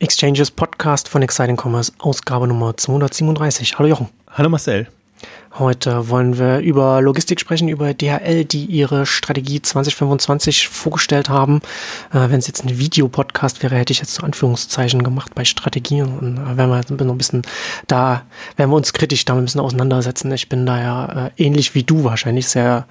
Exchanges Podcast von Exciting Commerce, Ausgabe Nummer 237. Hallo Jochen. Hallo Marcel. Heute wollen wir über Logistik sprechen, über DHL, die ihre Strategie 2025 vorgestellt haben. Äh, Wenn es jetzt ein Videopodcast wäre, hätte ich jetzt so Anführungszeichen gemacht bei Strategie. Und äh, werden wir jetzt ein bisschen da, werden wir uns kritisch da ein bisschen auseinandersetzen. Ich bin da ja äh, ähnlich wie du wahrscheinlich sehr,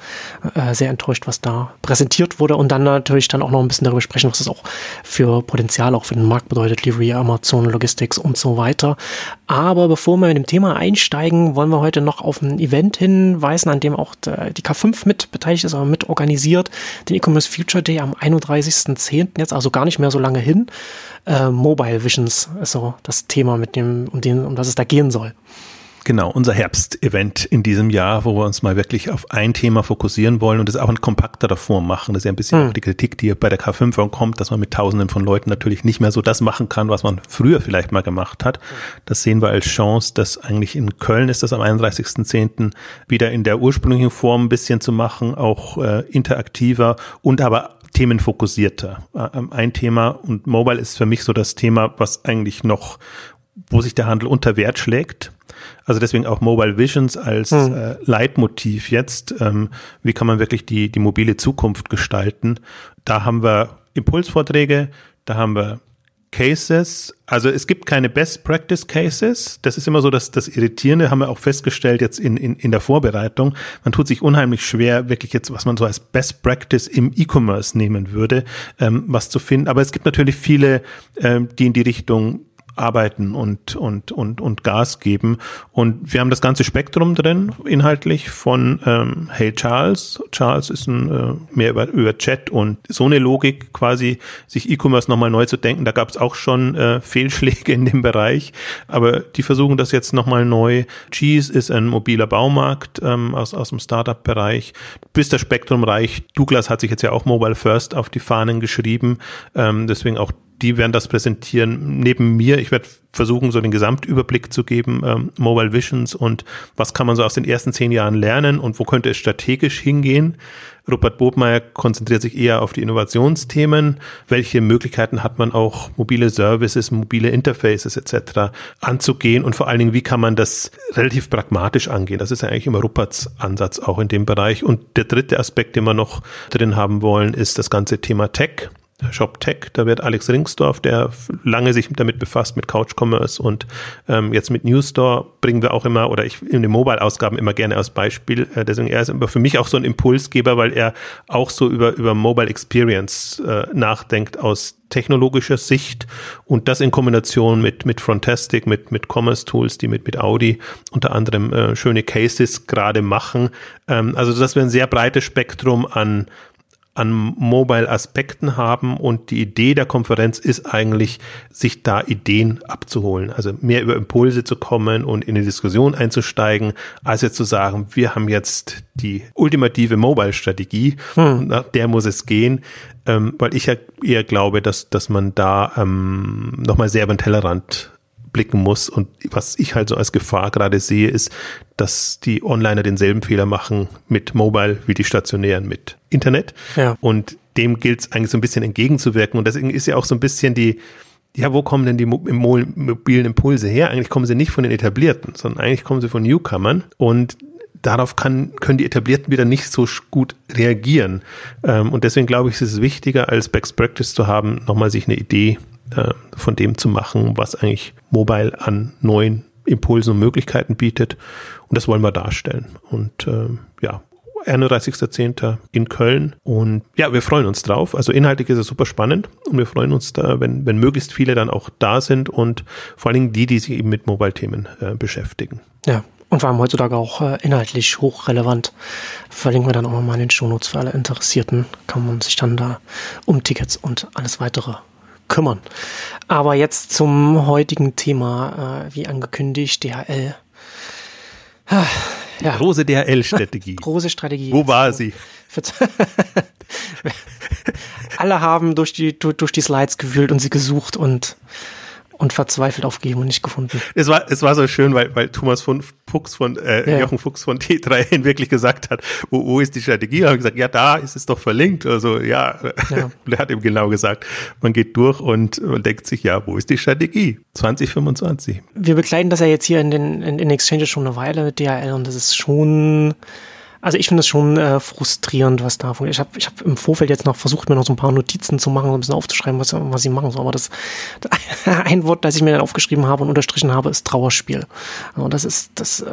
äh, sehr enttäuscht, was da präsentiert wurde. Und dann natürlich dann auch noch ein bisschen darüber sprechen, was das auch für Potenzial auch für den Markt bedeutet, Livery, Amazon, Logistics und so weiter. Aber bevor wir in dem Thema einsteigen, wollen wir heute noch auf ein Event hinweisen, an dem auch die K5 mit beteiligt ist, aber mit organisiert, den E-Commerce Future Day am 31.10. jetzt, also gar nicht mehr so lange hin. Äh, Mobile Visions ist so das Thema, mit dem, um, den, um das es da gehen soll. Genau, unser Herbst-Event in diesem Jahr, wo wir uns mal wirklich auf ein Thema fokussieren wollen und es auch in kompakterer Form machen. Das ist ja ein bisschen hm. auch die Kritik, die bei der K5 kommt, dass man mit Tausenden von Leuten natürlich nicht mehr so das machen kann, was man früher vielleicht mal gemacht hat. Das sehen wir als Chance, dass eigentlich in Köln ist das am 31.10. wieder in der ursprünglichen Form ein bisschen zu machen, auch äh, interaktiver und aber themenfokussierter. Äh, ein Thema und Mobile ist für mich so das Thema, was eigentlich noch, wo sich der Handel unter Wert schlägt also deswegen auch Mobile Visions als hm. äh, Leitmotiv jetzt. Ähm, wie kann man wirklich die, die mobile Zukunft gestalten? Da haben wir Impulsvorträge, da haben wir Cases. Also es gibt keine Best Practice Cases. Das ist immer so, dass das Irritierende haben wir auch festgestellt jetzt in, in, in der Vorbereitung. Man tut sich unheimlich schwer, wirklich jetzt, was man so als Best Practice im E-Commerce nehmen würde, ähm, was zu finden. Aber es gibt natürlich viele, ähm, die in die Richtung arbeiten und, und, und, und Gas geben. Und wir haben das ganze Spektrum drin, inhaltlich von ähm, Hey Charles. Charles ist ein, äh, mehr über, über Chat und so eine Logik quasi, sich E-Commerce nochmal neu zu denken. Da gab es auch schon äh, Fehlschläge in dem Bereich, aber die versuchen das jetzt nochmal neu. Cheese ist ein mobiler Baumarkt ähm, aus, aus dem Startup-Bereich. Bis das Spektrum reicht. Douglas hat sich jetzt ja auch Mobile First auf die Fahnen geschrieben. Ähm, deswegen auch die werden das präsentieren neben mir. Ich werde versuchen, so den Gesamtüberblick zu geben, ähm, Mobile Visions und was kann man so aus den ersten zehn Jahren lernen und wo könnte es strategisch hingehen. Rupert Bobmeier konzentriert sich eher auf die Innovationsthemen. Welche Möglichkeiten hat man auch, mobile Services, mobile Interfaces etc. anzugehen und vor allen Dingen, wie kann man das relativ pragmatisch angehen? Das ist ja eigentlich immer Ruperts Ansatz auch in dem Bereich. Und der dritte Aspekt, den wir noch drin haben wollen, ist das ganze Thema Tech. Shop Tech, da wird Alex Ringsdorf, der lange sich damit befasst, mit Couch Commerce und ähm, jetzt mit New Store bringen wir auch immer, oder ich in den Mobile-Ausgaben immer gerne als Beispiel. Äh, deswegen er ist immer für mich auch so ein Impulsgeber, weil er auch so über, über Mobile Experience äh, nachdenkt aus technologischer Sicht und das in Kombination mit, mit Frontastic, mit, mit Commerce Tools, die mit, mit Audi unter anderem äh, schöne Cases gerade machen. Ähm, also, dass wir ein sehr breites Spektrum an, an Mobile-Aspekten haben und die Idee der Konferenz ist eigentlich, sich da Ideen abzuholen, also mehr über Impulse zu kommen und in die Diskussion einzusteigen, als jetzt zu sagen, wir haben jetzt die ultimative Mobile-Strategie hm. nach der muss es gehen, ähm, weil ich ja eher glaube, dass, dass man da ähm, nochmal sehr über den Tellerrand blicken muss. Und was ich halt so als Gefahr gerade sehe, ist, dass die Onliner denselben Fehler machen mit Mobile wie die stationären mit Internet. Ja. Und dem gilt es eigentlich so ein bisschen entgegenzuwirken. Und deswegen ist ja auch so ein bisschen die, ja, wo kommen denn die mobilen Impulse her? Eigentlich kommen sie nicht von den Etablierten, sondern eigentlich kommen sie von Newcomern. Und darauf kann, können die Etablierten wieder nicht so gut reagieren. Ähm, und deswegen glaube ich, ist es wichtiger, als Best Practice zu haben, nochmal sich eine Idee äh, von dem zu machen, was eigentlich Mobile an neuen Impulsen und Möglichkeiten bietet. Und das wollen wir darstellen. Und äh, ja, 31.10. in Köln. Und ja, wir freuen uns drauf. Also inhaltlich ist es super spannend und wir freuen uns da, wenn, wenn möglichst viele dann auch da sind und vor allen Dingen die, die sich eben mit Mobile-Themen äh, beschäftigen. Ja, und vor allem heutzutage auch äh, inhaltlich hochrelevant. Verlinken wir dann auch nochmal in den Shownotes für alle Interessierten. Kann man sich dann da um Tickets und alles weitere kümmern. Aber jetzt zum heutigen Thema, äh, wie angekündigt, DHL. Ja. Große DHL-Strategie. Große Strategie. Wo war sie? Alle haben durch die, durch die Slides gewühlt und sie gesucht und und verzweifelt aufgegeben und nicht gefunden. Es war, es war so schön, weil, weil Thomas von Fuchs von, äh, ja. Jochen Fuchs von T3N wirklich gesagt hat, wo, wo ist die Strategie? Und gesagt, ja, da ist es doch verlinkt. Also, ja. ja. Und er hat ihm genau gesagt, man geht durch und denkt sich, ja, wo ist die Strategie? 2025. Wir begleiten das ja jetzt hier in den, in, in Exchanges schon eine Weile mit DHL und das ist schon, also ich finde es schon äh, frustrierend, was da Ich habe ich hab im Vorfeld jetzt noch versucht, mir noch so ein paar Notizen zu machen, so ein bisschen aufzuschreiben, was, was sie machen. So. Aber das, ein Wort, das ich mir dann aufgeschrieben habe und unterstrichen habe, ist Trauerspiel. Und das ist, das, äh,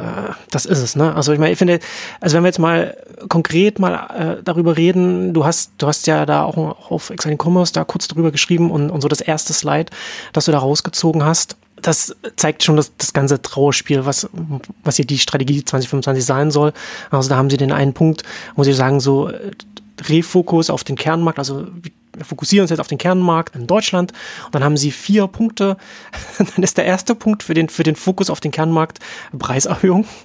das ist es, ne? Also ich meine, ich finde, also wenn wir jetzt mal konkret mal äh, darüber reden, du hast, du hast ja da auch auf Exciting Commerce da kurz drüber geschrieben und, und so das erste Slide, das du da rausgezogen hast das zeigt schon das, das ganze Trauerspiel, was, was hier die Strategie 2025 sein soll. Also da haben sie den einen Punkt, wo sie sagen, so Refokus auf den Kernmarkt, also wir fokussieren uns jetzt auf den Kernmarkt in Deutschland und dann haben sie vier Punkte. dann ist der erste Punkt für den, für den Fokus auf den Kernmarkt Preiserhöhung.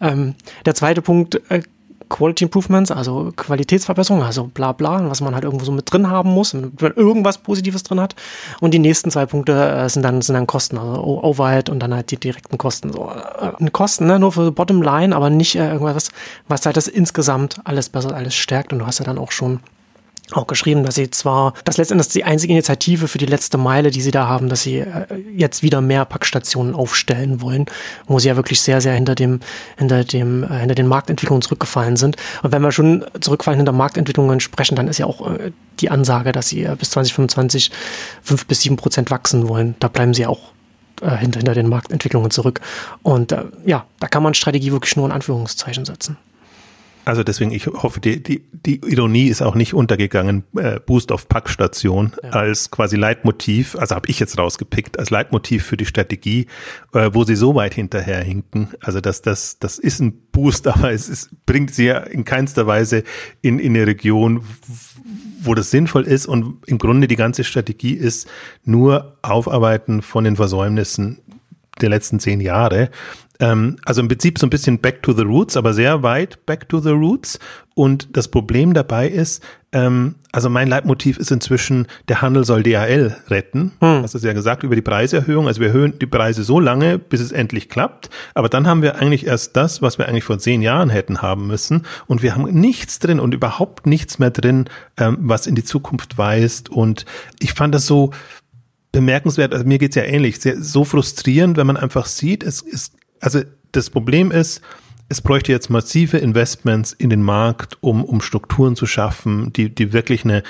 Ähm, der zweite Punkt äh, Quality Improvements, also Qualitätsverbesserung, also bla bla, was man halt irgendwo so mit drin haben muss, wenn man irgendwas Positives drin hat. Und die nächsten zwei Punkte äh, sind dann sind dann Kosten, also Overhead und dann halt die direkten Kosten. So, äh, Kosten, ne, nur für Bottomline, aber nicht äh, irgendwas, was halt das insgesamt alles besser, alles stärkt. Und du hast ja dann auch schon auch geschrieben, dass sie zwar, das letztendlich die einzige Initiative für die letzte Meile, die sie da haben, dass sie äh, jetzt wieder mehr Packstationen aufstellen wollen, wo sie ja wirklich sehr, sehr hinter dem, hinter dem, äh, hinter den Marktentwicklungen zurückgefallen sind. Und wenn wir schon zurückfallen hinter Marktentwicklungen sprechen, dann ist ja auch äh, die Ansage, dass sie bis 2025 fünf bis sieben Prozent wachsen wollen. Da bleiben sie auch hinter, hinter den Marktentwicklungen zurück. Und ja, da kann man Strategie wirklich nur in Anführungszeichen setzen. Also deswegen, ich hoffe, die, die, die Ironie ist auch nicht untergegangen, äh, Boost auf Packstation ja. als quasi Leitmotiv, also habe ich jetzt rausgepickt, als Leitmotiv für die Strategie, äh, wo sie so weit hinterherhinken. Also das, das, das ist ein Boost, aber es ist, bringt sie ja in keinster Weise in, in eine Region, wo das sinnvoll ist und im Grunde die ganze Strategie ist nur Aufarbeiten von den Versäumnissen der letzten zehn Jahre. Ähm, also im Prinzip so ein bisschen back to the roots, aber sehr weit back to the roots. Und das Problem dabei ist, ähm, also mein Leitmotiv ist inzwischen, der Handel soll DHL retten. Hm. Das ist ja gesagt über die Preiserhöhung. Also wir erhöhen die Preise so lange, bis es endlich klappt. Aber dann haben wir eigentlich erst das, was wir eigentlich vor zehn Jahren hätten haben müssen. Und wir haben nichts drin und überhaupt nichts mehr drin, ähm, was in die Zukunft weist. Und ich fand das so, bemerkenswert, also mir geht's ja ähnlich, sehr, so frustrierend, wenn man einfach sieht, es ist also das Problem ist, es bräuchte jetzt massive Investments in den Markt, um, um Strukturen zu schaffen, die, die wirklich eine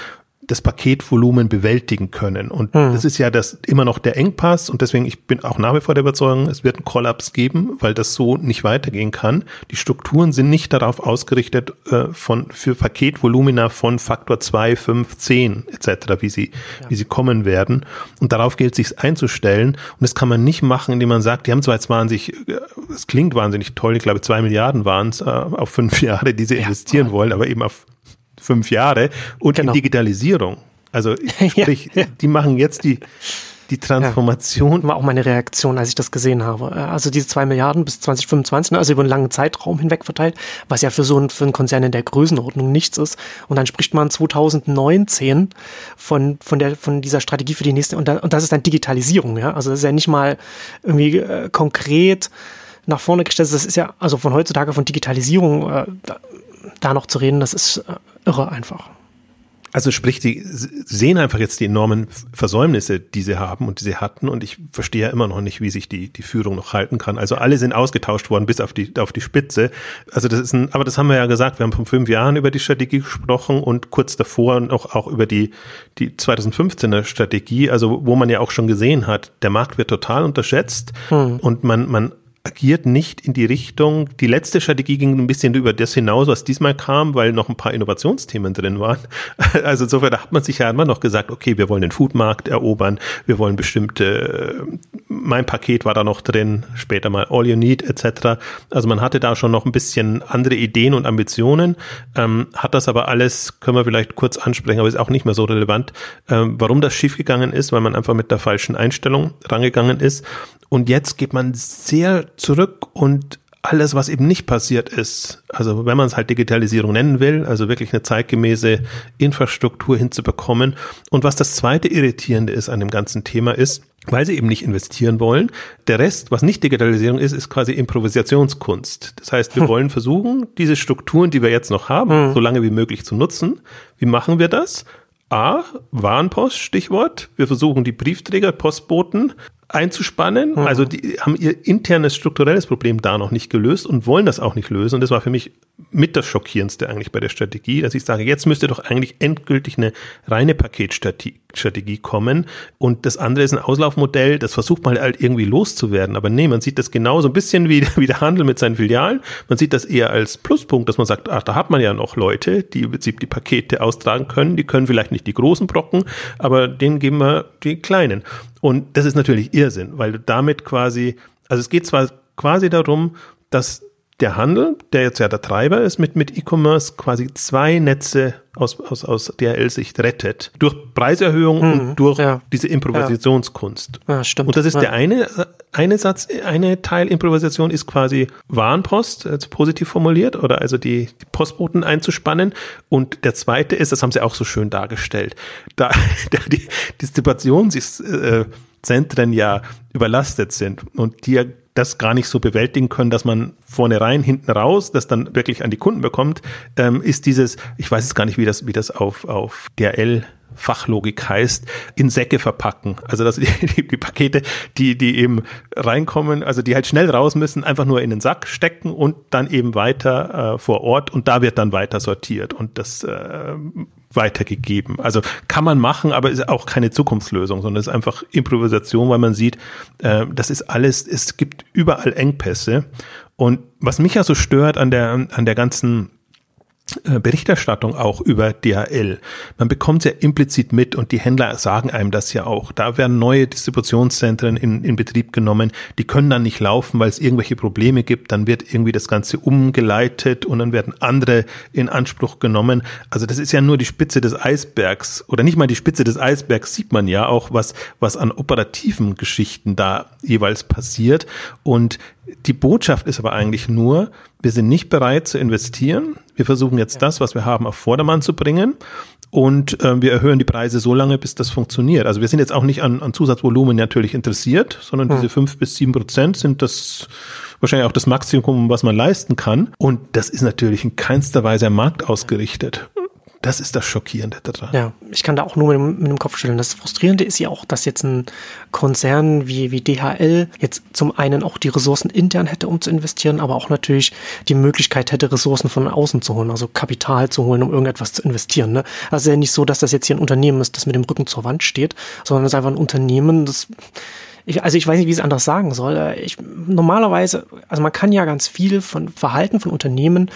das Paketvolumen bewältigen können. Und hm. das ist ja das immer noch der Engpass und deswegen ich bin auch nach wie vor der Überzeugung, es wird einen Kollaps geben, weil das so nicht weitergehen kann. Die Strukturen sind nicht darauf ausgerichtet äh, von für Paketvolumina von Faktor 2, 5, 10 etc., wie sie ja. wie sie kommen werden und darauf gilt sich einzustellen und das kann man nicht machen, indem man sagt, die haben zwar jetzt wahnsinnig äh, es klingt wahnsinnig toll, ich glaube zwei Milliarden waren es äh, auf fünf Jahre, die sie ja, investieren wollen, aber eben auf fünf Jahre und genau. in Digitalisierung. Also sprich, ja, die machen jetzt die, die Transformation. Ja, war auch meine Reaktion, als ich das gesehen habe. Also diese zwei Milliarden bis 2025, ne, also über einen langen Zeitraum hinweg verteilt, was ja für so einen, für einen Konzern in der Größenordnung nichts ist. Und dann spricht man 2019 von, von der, von dieser Strategie für die nächste, und, da, und das ist dann Digitalisierung, ja. Also das ist ja nicht mal irgendwie äh, konkret nach vorne gestellt. Das ist ja, also von heutzutage von Digitalisierung, äh, da noch zu reden, das ist äh, irre einfach. Also sprich, die sehen einfach jetzt die enormen Versäumnisse, die sie haben und die sie hatten. Und ich verstehe ja immer noch nicht, wie sich die, die Führung noch halten kann. Also alle sind ausgetauscht worden bis auf die, auf die Spitze. Also das ist ein, aber das haben wir ja gesagt. Wir haben vor fünf Jahren über die Strategie gesprochen und kurz davor noch auch über die, die 2015er Strategie. Also wo man ja auch schon gesehen hat, der Markt wird total unterschätzt hm. und man, man agiert nicht in die Richtung. Die letzte Strategie ging ein bisschen über das hinaus, was diesmal kam, weil noch ein paar Innovationsthemen drin waren. Also insofern hat man sich ja immer noch gesagt, okay, wir wollen den Foodmarkt erobern, wir wollen bestimmte, mein Paket war da noch drin, später mal All You Need etc. Also man hatte da schon noch ein bisschen andere Ideen und Ambitionen, ähm, hat das aber alles, können wir vielleicht kurz ansprechen, aber ist auch nicht mehr so relevant, ähm, warum das schiefgegangen ist, weil man einfach mit der falschen Einstellung rangegangen ist. Und jetzt geht man sehr zurück und alles, was eben nicht passiert ist, also wenn man es halt Digitalisierung nennen will, also wirklich eine zeitgemäße Infrastruktur hinzubekommen. Und was das zweite Irritierende ist an dem ganzen Thema ist, weil sie eben nicht investieren wollen. Der Rest, was nicht Digitalisierung ist, ist quasi Improvisationskunst. Das heißt, wir hm. wollen versuchen, diese Strukturen, die wir jetzt noch haben, hm. so lange wie möglich zu nutzen. Wie machen wir das? A, Warenpost, Stichwort. Wir versuchen die Briefträger, Postboten einzuspannen. Mhm. Also die haben ihr internes strukturelles Problem da noch nicht gelöst und wollen das auch nicht lösen. Und das war für mich mit das Schockierendste eigentlich bei der Strategie, dass ich sage, jetzt müsste doch eigentlich endgültig eine reine Paketstrategie kommen. Und das andere ist ein Auslaufmodell, das versucht man halt irgendwie loszuwerden. Aber nee, man sieht das genauso ein bisschen wie, wie der Handel mit seinen Filialen. Man sieht das eher als Pluspunkt, dass man sagt, ach, da hat man ja noch Leute, die im Prinzip die Pakete austragen können. Die können vielleicht nicht die großen Brocken, aber denen geben wir die kleinen. Und das ist natürlich Irrsinn, weil du damit quasi, also es geht zwar quasi darum, dass der Handel, der jetzt ja der Treiber ist mit, mit E-Commerce, quasi zwei Netze aus, aus, aus DHL-Sicht rettet. Durch Preiserhöhung mhm, und durch ja, diese Improvisationskunst. Ja. stimmt. Und das ist ja. der eine, eine Satz, eine Teil Improvisation ist quasi Warenpost, also positiv formuliert, oder also die, die Postboten einzuspannen. Und der zweite ist, das haben sie auch so schön dargestellt, da die Distributionszentren ja überlastet sind und die ja das gar nicht so bewältigen können, dass man vorne rein, hinten raus, das dann wirklich an die Kunden bekommt, ähm, ist dieses, ich weiß es gar nicht, wie das, wie das auf, auf DRL Fachlogik heißt, in Säcke verpacken. Also dass die, die, die, Pakete, die, die eben reinkommen, also die halt schnell raus müssen, einfach nur in den Sack stecken und dann eben weiter äh, vor Ort und da wird dann weiter sortiert und das äh, weitergegeben. Also kann man machen, aber ist auch keine Zukunftslösung, sondern ist einfach Improvisation, weil man sieht, äh, das ist alles, es gibt überall Engpässe. Und was mich ja so stört an der, an der ganzen Berichterstattung auch über DHL. Man bekommt ja implizit mit und die Händler sagen einem das ja auch. Da werden neue Distributionszentren in, in Betrieb genommen, die können dann nicht laufen, weil es irgendwelche Probleme gibt. Dann wird irgendwie das Ganze umgeleitet und dann werden andere in Anspruch genommen. Also das ist ja nur die Spitze des Eisbergs oder nicht mal die Spitze des Eisbergs sieht man ja auch, was, was an operativen Geschichten da jeweils passiert. Und die Botschaft ist aber eigentlich nur, wir sind nicht bereit zu investieren. Wir versuchen jetzt das, was wir haben, auf Vordermann zu bringen. Und äh, wir erhöhen die Preise so lange, bis das funktioniert. Also wir sind jetzt auch nicht an, an Zusatzvolumen natürlich interessiert, sondern hm. diese fünf bis sieben Prozent sind das wahrscheinlich auch das Maximum, was man leisten kann. Und das ist natürlich in keinster Weise am Markt ausgerichtet. Das ist das Schockierende daran. Ja, ich kann da auch nur mit dem, mit dem Kopf schütteln. Das Frustrierende ist ja auch, dass jetzt ein Konzern wie, wie DHL jetzt zum einen auch die Ressourcen intern hätte, um zu investieren, aber auch natürlich die Möglichkeit hätte, Ressourcen von außen zu holen, also Kapital zu holen, um irgendetwas zu investieren. Ne? Also ja nicht so, dass das jetzt hier ein Unternehmen ist, das mit dem Rücken zur Wand steht, sondern es ist einfach ein Unternehmen, das ich, also ich weiß nicht, wie ich es anders sagen soll. Ich, normalerweise, also man kann ja ganz viel von Verhalten von Unternehmen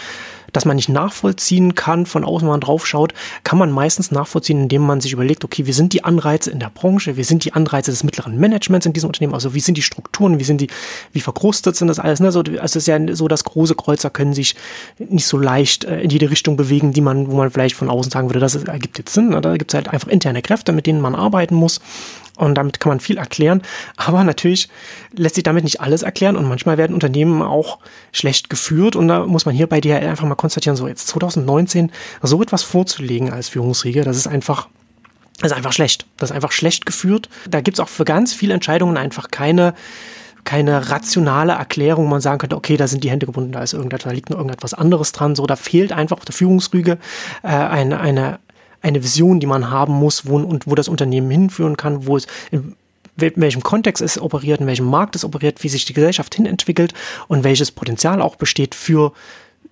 das man nicht nachvollziehen kann, von außen, wenn man drauf schaut, kann man meistens nachvollziehen, indem man sich überlegt, okay, wie sind die Anreize in der Branche, wie sind die Anreize des mittleren Managements in diesem Unternehmen, also wie sind die Strukturen, wie sind die, wie verkrustet sind das alles, ne? So, also es ist ja so, dass große Kreuzer können sich nicht so leicht äh, in jede Richtung bewegen, die man, wo man vielleicht von außen sagen würde, das ergibt jetzt Sinn. Ne? Da gibt es halt einfach interne Kräfte, mit denen man arbeiten muss. Und damit kann man viel erklären. Aber natürlich lässt sich damit nicht alles erklären. Und manchmal werden Unternehmen auch schlecht geführt. Und da muss man hier bei DHL einfach mal konstatieren, so jetzt 2019 so etwas vorzulegen als Führungsriege, das ist einfach das ist einfach schlecht. Das ist einfach schlecht geführt. Da gibt es auch für ganz viele Entscheidungen einfach keine, keine rationale Erklärung, wo man sagen könnte, okay, da sind die Hände gebunden, da ist irgendetwas, da liegt noch irgendetwas anderes dran. So, da fehlt einfach auf der Führungsrüge äh, eine, eine, eine Vision, die man haben muss, wo, und wo das Unternehmen hinführen kann, wo es in welchem Kontext es operiert, in welchem Markt es operiert, wie sich die Gesellschaft hin entwickelt und welches Potenzial auch besteht für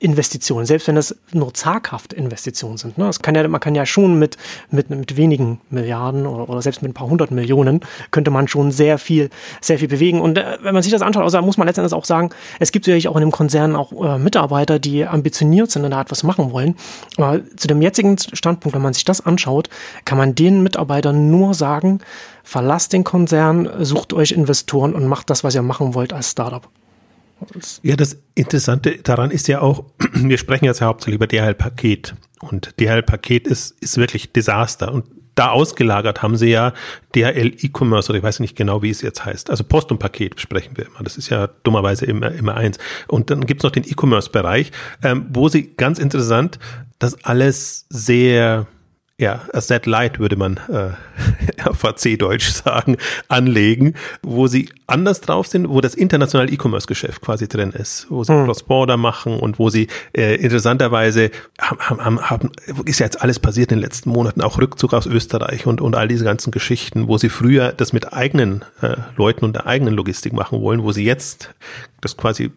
Investitionen, selbst wenn das nur zaghafte Investitionen sind. Ne? Kann ja, man kann ja schon mit, mit, mit wenigen Milliarden oder, oder selbst mit ein paar hundert Millionen könnte man schon sehr viel, sehr viel bewegen. Und äh, wenn man sich das anschaut, also muss man letztendlich auch sagen, es gibt sicherlich auch in dem Konzern auch äh, Mitarbeiter, die ambitioniert sind und da etwas machen wollen. Aber zu dem jetzigen Standpunkt, wenn man sich das anschaut, kann man den Mitarbeitern nur sagen, verlasst den Konzern, sucht euch Investoren und macht das, was ihr machen wollt als Startup. Ja, das Interessante daran ist ja auch, wir sprechen jetzt ja hauptsächlich über DHL-Paket und DHL-Paket ist, ist wirklich Desaster und da ausgelagert haben sie ja DHL E-Commerce oder ich weiß nicht genau, wie es jetzt heißt. Also Post und Paket sprechen wir immer. Das ist ja dummerweise immer, immer eins. Und dann gibt's noch den E-Commerce-Bereich, ähm, wo sie ganz interessant das alles sehr ja, Asset Light würde man äh, VC-Deutsch sagen, anlegen, wo sie anders drauf sind, wo das internationale E-Commerce-Geschäft quasi drin ist, wo sie hm. Cross-Border machen und wo sie äh, interessanterweise haben, haben, haben, ist ja jetzt alles passiert in den letzten Monaten, auch Rückzug aus Österreich und, und all diese ganzen Geschichten, wo sie früher das mit eigenen äh, Leuten und der eigenen Logistik machen wollen, wo sie jetzt das quasi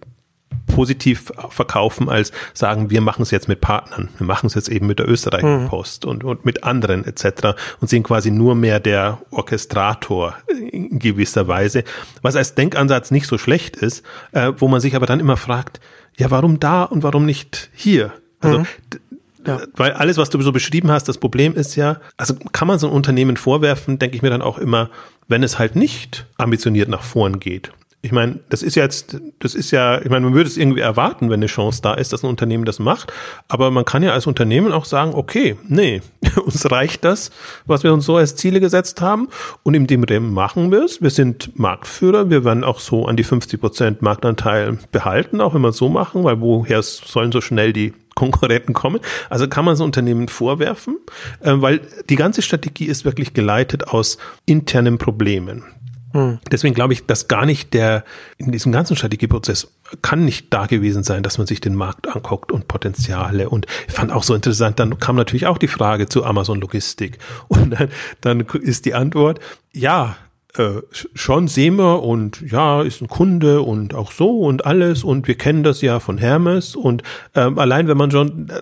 positiv verkaufen, als sagen, wir machen es jetzt mit Partnern. Wir machen es jetzt eben mit der Österreichischen mhm. Post und, und mit anderen etc. und sind quasi nur mehr der Orchestrator in gewisser Weise, was als Denkansatz nicht so schlecht ist, äh, wo man sich aber dann immer fragt, ja, warum da und warum nicht hier? Also mhm. Ja. Weil alles, was du so beschrieben hast, das Problem ist ja, also kann man so ein Unternehmen vorwerfen, denke ich mir dann auch immer, wenn es halt nicht ambitioniert nach vorn geht ich meine, das ist jetzt, das ist ja, ich meine, man würde es irgendwie erwarten, wenn eine Chance da ist, dass ein Unternehmen das macht. Aber man kann ja als Unternehmen auch sagen, okay, nee, uns reicht das, was wir uns so als Ziele gesetzt haben. Und in dem Rahmen machen wir es. Wir sind Marktführer. Wir werden auch so an die 50 Prozent Marktanteil behalten, auch wenn wir es so machen, weil woher sollen so schnell die Konkurrenten kommen. Also kann man so Unternehmen vorwerfen, äh, weil die ganze Strategie ist wirklich geleitet aus internen Problemen. Hm. Deswegen glaube ich, dass gar nicht der, in diesem ganzen Strategieprozess kann nicht da gewesen sein, dass man sich den Markt anguckt und Potenziale. Und ich fand auch so interessant, dann kam natürlich auch die Frage zu Amazon Logistik. Und dann, dann ist die Antwort, ja, äh, schon sehen wir und ja, ist ein Kunde und auch so und alles. Und wir kennen das ja von Hermes. Und ähm, allein wenn man schon äh,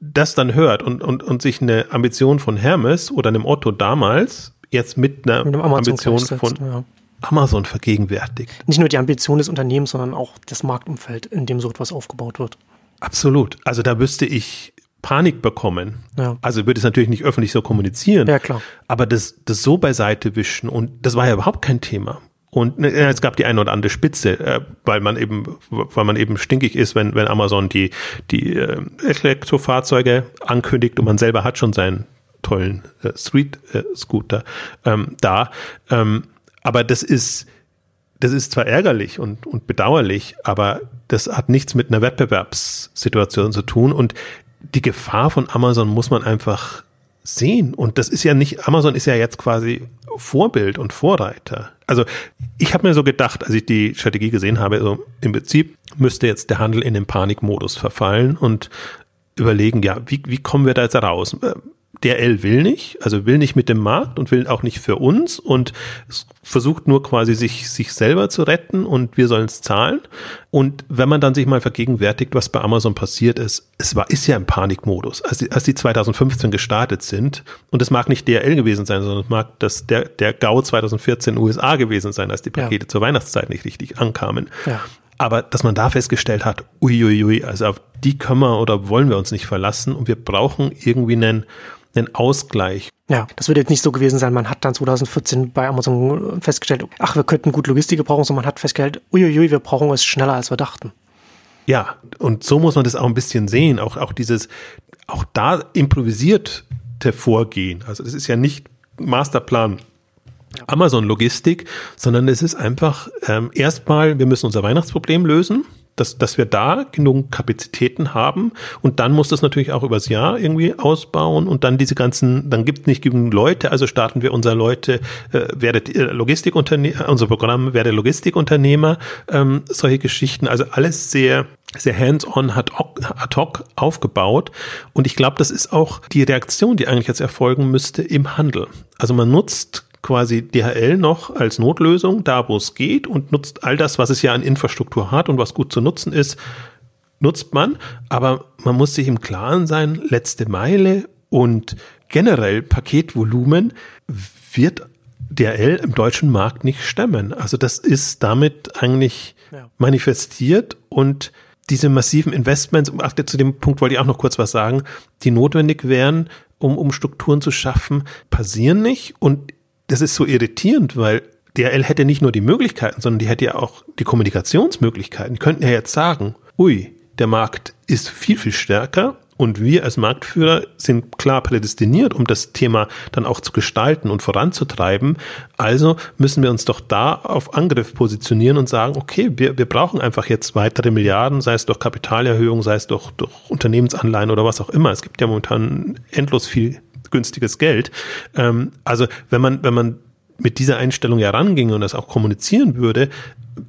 das dann hört und, und, und sich eine Ambition von Hermes oder einem Otto damals jetzt mit einer mit Ambition von ja. Amazon vergegenwärtigt. Nicht nur die Ambition des Unternehmens, sondern auch das Marktumfeld, in dem so etwas aufgebaut wird. Absolut. Also da wüsste ich Panik bekommen. Ja. Also würde es natürlich nicht öffentlich so kommunizieren. Ja, klar. Aber das, das so beiseite wischen und das war ja überhaupt kein Thema. Und ne, es gab die eine oder andere Spitze, äh, weil man eben, weil man eben stinkig ist, wenn, wenn Amazon die, die äh, Elektrofahrzeuge ankündigt und man selber hat schon sein tollen äh, Street-Scooter äh, ähm, da. Ähm, aber das ist, das ist zwar ärgerlich und, und bedauerlich, aber das hat nichts mit einer Wettbewerbssituation zu tun. Und die Gefahr von Amazon muss man einfach sehen. Und das ist ja nicht, Amazon ist ja jetzt quasi Vorbild und Vorreiter. Also ich habe mir so gedacht, als ich die Strategie gesehen habe, also im Prinzip müsste jetzt der Handel in den Panikmodus verfallen und überlegen, ja, wie, wie kommen wir da jetzt raus? DRL will nicht, also will nicht mit dem Markt und will auch nicht für uns und versucht nur quasi sich, sich selber zu retten und wir sollen es zahlen. Und wenn man dann sich mal vergegenwärtigt, was bei Amazon passiert ist, es war, ist ja im Panikmodus. Als die, als die 2015 gestartet sind, und es mag nicht DRL gewesen sein, sondern es mag das, der, der GAU 2014 USA gewesen sein, als die Pakete ja. zur Weihnachtszeit nicht richtig ankamen. Ja. Aber dass man da festgestellt hat, uiuiui, also auf die können wir oder wollen wir uns nicht verlassen und wir brauchen irgendwie einen, einen Ausgleich. Ja, das wird jetzt nicht so gewesen sein, man hat dann 2014 bei Amazon festgestellt, ach, wir könnten gut Logistik gebrauchen, sondern man hat festgestellt, uiuiui, wir brauchen es schneller, als wir dachten. Ja, und so muss man das auch ein bisschen sehen, auch, auch dieses, auch da improvisierte Vorgehen. Also das ist ja nicht Masterplan Amazon Logistik, sondern es ist einfach ähm, erstmal, wir müssen unser Weihnachtsproblem lösen dass, dass wir da genug Kapazitäten haben. Und dann muss das natürlich auch übers Jahr irgendwie ausbauen. Und dann diese ganzen, dann gibt nicht genug Leute, also starten wir unser Leute, äh, werdet äh, Logistikunternehmer, unser Programm werde Logistikunternehmer, ähm, solche Geschichten, also alles sehr sehr hands-on, ad hoc aufgebaut. Und ich glaube, das ist auch die Reaktion, die eigentlich jetzt erfolgen müsste im Handel. Also man nutzt quasi DHL noch als Notlösung, da wo es geht und nutzt all das, was es ja an Infrastruktur hat und was gut zu nutzen ist, nutzt man. Aber man muss sich im Klaren sein, letzte Meile und generell Paketvolumen wird DHL im deutschen Markt nicht stemmen. Also das ist damit eigentlich ja. manifestiert und diese massiven Investments, zu dem Punkt wollte ich auch noch kurz was sagen, die notwendig wären, um, um Strukturen zu schaffen, passieren nicht. Und das ist so irritierend, weil DRL hätte nicht nur die Möglichkeiten, sondern die hätte ja auch die Kommunikationsmöglichkeiten. Die könnten ja jetzt sagen, ui, der Markt ist viel, viel stärker Und wir als Marktführer sind klar prädestiniert, um das Thema dann auch zu gestalten und voranzutreiben. Also müssen wir uns doch da auf Angriff positionieren und sagen, okay, wir, wir brauchen einfach jetzt weitere Milliarden, sei es durch Kapitalerhöhung, sei es durch, durch Unternehmensanleihen oder was auch immer. Es gibt ja momentan endlos viel günstiges Geld. Ähm, also wenn man, wenn man mit dieser Einstellung heranginge und das auch kommunizieren würde,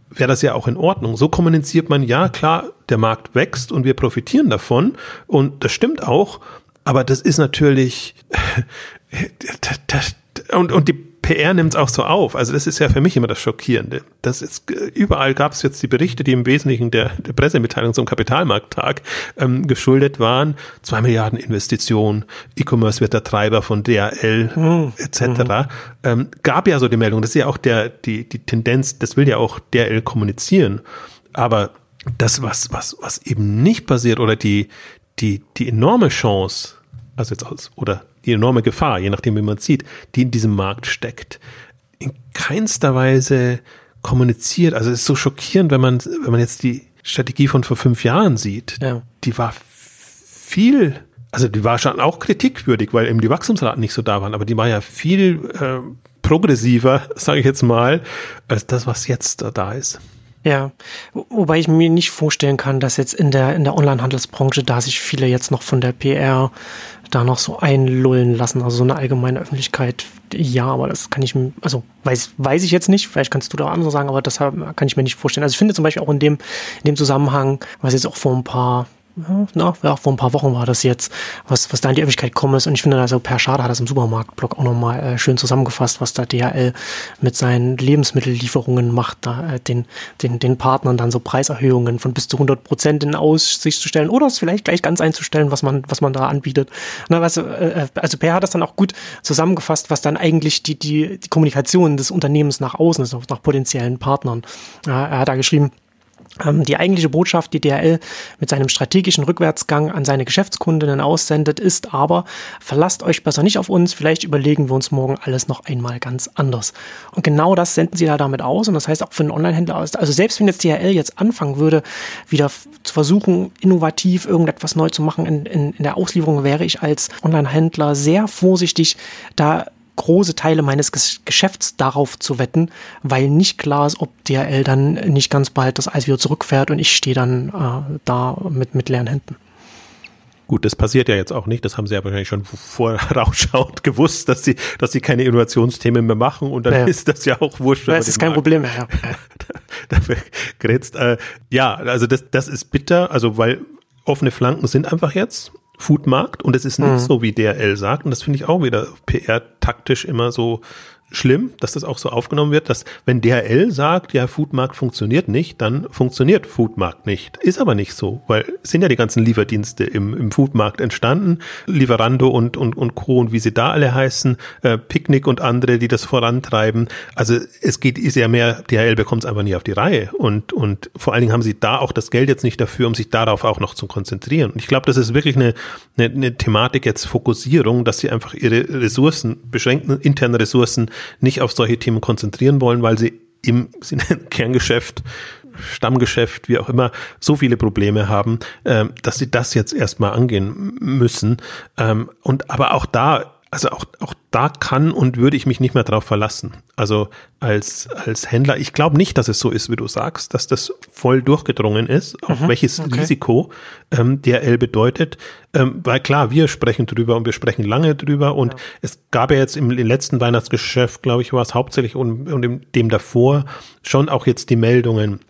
wäre das ja auch in Ordnung. So kommuniziert man, ja klar, der Markt wächst und wir profitieren davon und das stimmt auch, aber das ist natürlich und, und die PR nimmt es auch so auf. Also das ist ja für mich immer das Schockierende. Das ist, überall gab es jetzt die Berichte, die im Wesentlichen der, der Pressemitteilung zum Kapitalmarkttag ähm, geschuldet waren. Zwei Milliarden Investitionen, E-Commerce wird der Treiber von DHL mhm. etc. Mhm. Ähm, gab ja so die Meldung. Das ist ja auch der, die, die Tendenz, das will ja auch DHL kommunizieren. Aber das, was, was, was eben nicht passiert oder die, die, die enorme Chance, also jetzt aus, oder die enorme Gefahr, je nachdem, wie man sieht, die in diesem Markt steckt, in keinster Weise kommuniziert. Also es ist so schockierend, wenn man, wenn man jetzt die Strategie von vor fünf Jahren sieht. Ja. Die war viel, also die war schon auch kritikwürdig, weil eben die Wachstumsraten nicht so da waren, aber die war ja viel äh, progressiver, sage ich jetzt mal, als das, was jetzt da, da ist. Ja, wobei ich mir nicht vorstellen kann, dass jetzt in der, in der Online-Handelsbranche, da sich viele jetzt noch von der PR da noch so einlullen lassen, also so eine allgemeine Öffentlichkeit, ja, aber das kann ich, also weiß, weiß ich jetzt nicht, vielleicht kannst du da andere sagen, aber das kann ich mir nicht vorstellen. Also ich finde zum Beispiel auch in dem, in dem Zusammenhang, was jetzt auch vor ein paar na, ja, vor ein paar Wochen war das jetzt, was, was da in die Öffentlichkeit gekommen ist. Und ich finde, also Per Schade hat das im Supermarktblog auch nochmal äh, schön zusammengefasst, was da DHL mit seinen Lebensmittellieferungen macht, da äh, den, den, den Partnern dann so Preiserhöhungen von bis zu 100 Prozent in Aussicht zu stellen oder es vielleicht gleich ganz einzustellen, was man, was man da anbietet. Na, du, äh, also Per hat das dann auch gut zusammengefasst, was dann eigentlich die, die, die Kommunikation des Unternehmens nach außen ist, nach potenziellen Partnern. er hat da geschrieben, die eigentliche Botschaft, die DHL mit seinem strategischen Rückwärtsgang an seine Geschäftskundinnen aussendet, ist aber, verlasst euch besser nicht auf uns, vielleicht überlegen wir uns morgen alles noch einmal ganz anders. Und genau das senden sie da damit aus und das heißt auch für einen Online-Händler aus. Also selbst wenn jetzt DHL jetzt anfangen würde, wieder zu versuchen, innovativ irgendetwas neu zu machen in, in, in der Auslieferung, wäre ich als Online-Händler sehr vorsichtig, da große Teile meines Geschäfts darauf zu wetten, weil nicht klar ist, ob DHL dann nicht ganz bald das Eis wieder zurückfährt und ich stehe dann äh, da mit, mit leeren Händen. Gut, das passiert ja jetzt auch nicht. Das haben sie ja wahrscheinlich schon vorausschauend gewusst, dass sie, dass sie keine Innovationsthemen mehr machen und dann ja. ist das ja auch wurscht. Ja, es ist kein Markt. Problem mehr. Ja. Dafür grätzt, äh, ja, also das, das ist bitter, also weil offene Flanken sind einfach jetzt. Foodmarkt und es ist nicht mhm. so, wie DRL sagt. Und das finde ich auch wieder PR-taktisch immer so schlimm, dass das auch so aufgenommen wird, dass wenn DHL sagt, ja, Foodmarkt funktioniert nicht, dann funktioniert Foodmarkt nicht. Ist aber nicht so, weil sind ja die ganzen Lieferdienste im, im Foodmarkt entstanden, Lieferando und, und, und Co. und wie sie da alle heißen, äh, Picknick und andere, die das vorantreiben. Also es geht, ist ja mehr, DHL bekommt es einfach nie auf die Reihe und, und vor allen Dingen haben sie da auch das Geld jetzt nicht dafür, um sich darauf auch noch zu konzentrieren. Und ich glaube, das ist wirklich eine, eine, eine Thematik jetzt Fokussierung, dass sie einfach ihre Ressourcen, beschränkten internen Ressourcen nicht auf solche Themen konzentrieren wollen, weil sie im Kerngeschäft Stammgeschäft, wie auch immer, so viele Probleme haben, äh, dass sie das jetzt erstmal angehen müssen. Ähm, und aber auch da also auch, auch da kann und würde ich mich nicht mehr darauf verlassen. Also als, als Händler, ich glaube nicht, dass es so ist, wie du sagst, dass das voll durchgedrungen ist, auf mhm, welches okay. Risiko ähm, DRL bedeutet. Ähm, weil klar, wir sprechen drüber und wir sprechen lange drüber und ja. es gab ja jetzt im, im letzten Weihnachtsgeschäft, glaube ich, war es hauptsächlich und, und im, dem davor schon auch jetzt die Meldungen,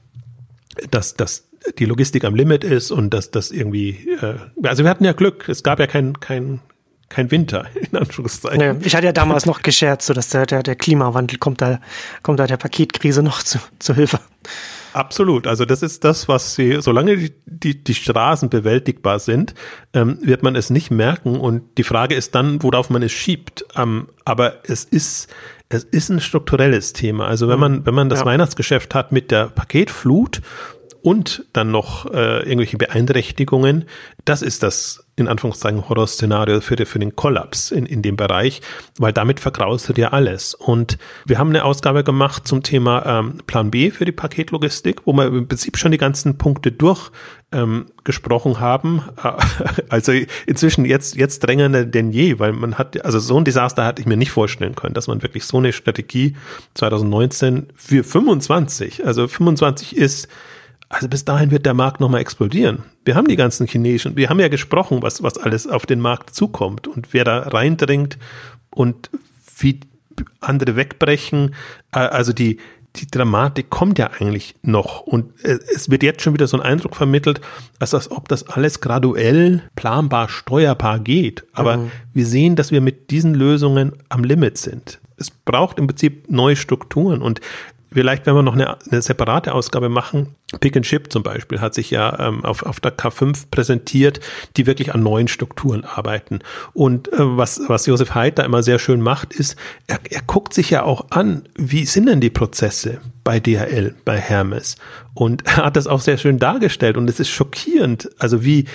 dass, dass die Logistik am Limit ist und dass das irgendwie, äh, also wir hatten ja Glück, es gab ja kein, kein kein Winter, in Anführungszeichen. Nee, ich hatte ja damals noch gescherzt, so dass der, der, der Klimawandel kommt da, kommt da der Paketkrise noch zu, zu Hilfe. Absolut. Also das ist das, was sie, solange die, die, die Straßen bewältigbar sind, ähm, wird man es nicht merken. Und die Frage ist dann, worauf man es schiebt. Ähm, aber es ist, es ist ein strukturelles Thema. Also wenn man, wenn man das ja. Weihnachtsgeschäft hat mit der Paketflut und dann noch äh, irgendwelche Beeinträchtigungen, das ist das in Anführungszeichen Horrorszenario für, für den Kollaps in, in dem Bereich, weil damit vergraust du dir alles. Und wir haben eine Ausgabe gemacht zum Thema ähm, Plan B für die Paketlogistik, wo wir im Prinzip schon die ganzen Punkte durchgesprochen ähm, haben. Also inzwischen jetzt, jetzt drängender denn je, weil man hat, also so ein Desaster hatte ich mir nicht vorstellen können, dass man wirklich so eine Strategie 2019 für 25, also 25 ist also bis dahin wird der Markt nochmal explodieren. Wir haben die ganzen chinesischen, wir haben ja gesprochen, was, was alles auf den Markt zukommt und wer da reindringt und wie andere wegbrechen. Also die, die Dramatik kommt ja eigentlich noch und es wird jetzt schon wieder so ein Eindruck vermittelt, als, als ob das alles graduell planbar, steuerbar geht. Aber mhm. wir sehen, dass wir mit diesen Lösungen am Limit sind. Es braucht im Prinzip neue Strukturen und Vielleicht, wenn wir noch eine, eine separate Ausgabe machen, Pick and Chip zum Beispiel hat sich ja ähm, auf, auf der K5 präsentiert, die wirklich an neuen Strukturen arbeiten. Und äh, was, was Josef Haidt da immer sehr schön macht, ist, er, er guckt sich ja auch an, wie sind denn die Prozesse bei DHL, bei Hermes? Und er hat das auch sehr schön dargestellt und es ist schockierend, also wie,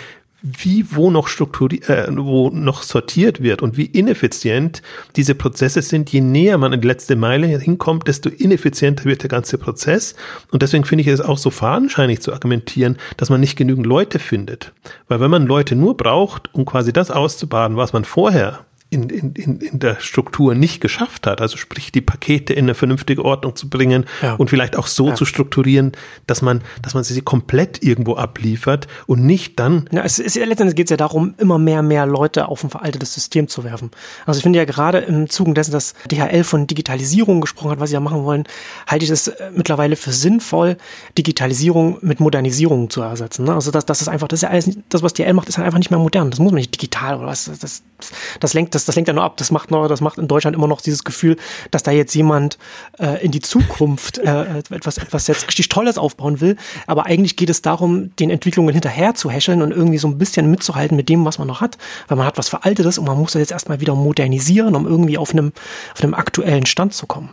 wie wo noch strukturiert, äh, wo noch sortiert wird und wie ineffizient diese Prozesse sind. Je näher man in die letzte Meile hinkommt, desto ineffizienter wird der ganze Prozess. Und deswegen finde ich es auch so fadenscheinig zu argumentieren, dass man nicht genügend Leute findet. Weil wenn man Leute nur braucht, um quasi das auszubaden, was man vorher in, in, in, in der Struktur nicht geschafft hat. Also sprich, die Pakete in eine vernünftige Ordnung zu bringen ja. und vielleicht auch so ja. zu strukturieren, dass man, dass man sie komplett irgendwo abliefert und nicht dann. Ja, es ist, letztendlich geht es ja darum, immer mehr, mehr Leute auf ein veraltetes System zu werfen. Also ich finde ja gerade im Zuge dessen, dass DHL von Digitalisierung gesprochen hat, was sie ja machen wollen, halte ich es äh, mittlerweile für sinnvoll, Digitalisierung mit Modernisierung zu ersetzen. Ne? Also das, das ist einfach, das ist ja alles, das, was DHL macht, ist halt einfach nicht mehr modern. Das muss man nicht digital oder was. Das, das, das lenkt das das, das lenkt ja nur ab. Das macht noch, das macht in Deutschland immer noch dieses Gefühl, dass da jetzt jemand äh, in die Zukunft äh, etwas, etwas jetzt richtig Tolles aufbauen will. Aber eigentlich geht es darum, den Entwicklungen hinterher zu häscheln und irgendwie so ein bisschen mitzuhalten mit dem, was man noch hat. Weil man hat was Veraltetes und man muss das jetzt erstmal wieder modernisieren, um irgendwie auf einem, auf einem aktuellen Stand zu kommen.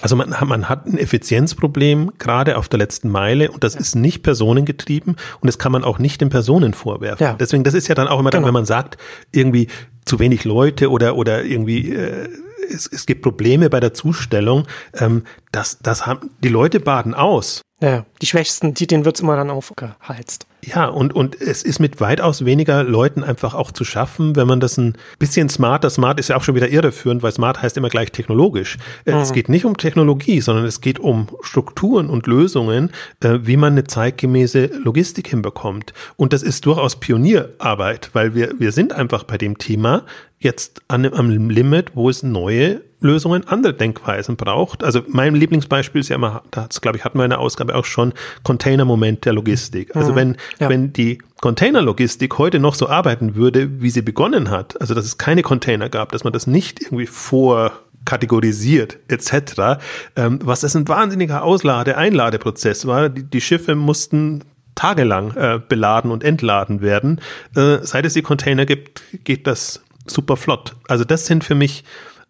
Also man, man hat ein Effizienzproblem gerade auf der letzten Meile und das ist nicht personengetrieben und das kann man auch nicht den Personen vorwerfen. Ja. Deswegen, das ist ja dann auch immer genau. dann, wenn man sagt, irgendwie zu wenig Leute oder, oder irgendwie äh, es, es gibt Probleme bei der Zustellung, ähm, das, das haben, die Leute baden aus. Ja, die Schwächsten, die, denen wird's immer dann aufgeheizt. Ja, und, und es ist mit weitaus weniger Leuten einfach auch zu schaffen, wenn man das ein bisschen smarter, smart ist ja auch schon wieder irreführend, weil smart heißt immer gleich technologisch. Äh, mhm. Es geht nicht um Technologie, sondern es geht um Strukturen und Lösungen, äh, wie man eine zeitgemäße Logistik hinbekommt. Und das ist durchaus Pionierarbeit, weil wir, wir sind einfach bei dem Thema jetzt an, am Limit, wo es neue Lösungen, andere Denkweisen braucht. Also mein Lieblingsbeispiel ist ja immer, das glaube ich, hatten wir in der Ausgabe auch schon, Container-Moment der Logistik. Also mhm. wenn, ja. wenn die Containerlogistik heute noch so arbeiten würde, wie sie begonnen hat, also dass es keine Container gab, dass man das nicht irgendwie vor kategorisiert etc., ähm, was das ein wahnsinniger Auslade-, Einladeprozess war. Die, die Schiffe mussten tagelang äh, beladen und entladen werden. Äh, seit es die Container gibt, geht das super flott. Also das sind für mich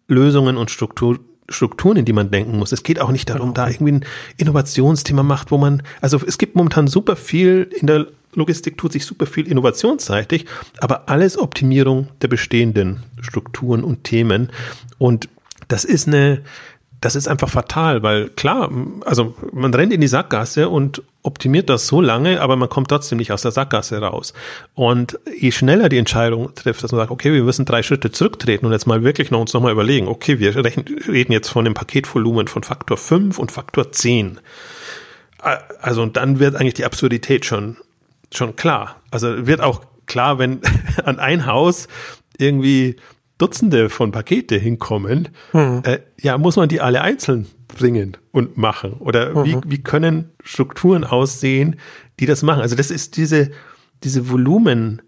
Lösungen und Struktur, Strukturen, in die man denken muss. Es geht auch nicht darum, da irgendwie ein Innovationsthema macht, wo man, also es gibt momentan super viel in der Logistik tut sich super viel innovationsseitig, aber alles Optimierung der bestehenden Strukturen und Themen. Und das ist eine, das ist einfach fatal, weil klar, also man rennt in die Sackgasse und optimiert das so lange, aber man kommt trotzdem nicht aus der Sackgasse raus. Und je schneller die Entscheidung trifft, dass man sagt, okay, wir müssen drei Schritte zurücktreten und jetzt mal wirklich noch uns nochmal überlegen, okay, wir reden jetzt von dem Paketvolumen von Faktor 5 und Faktor 10. Also und dann wird eigentlich die Absurdität schon, schon klar. Also wird auch klar, wenn an ein Haus irgendwie Dutzende von Pakete hinkommen, hm. äh, ja, muss man die alle einzeln bringen und machen? Oder mhm. wie, wie können Strukturen aussehen, die das machen? Also das ist diese, diese Volumen,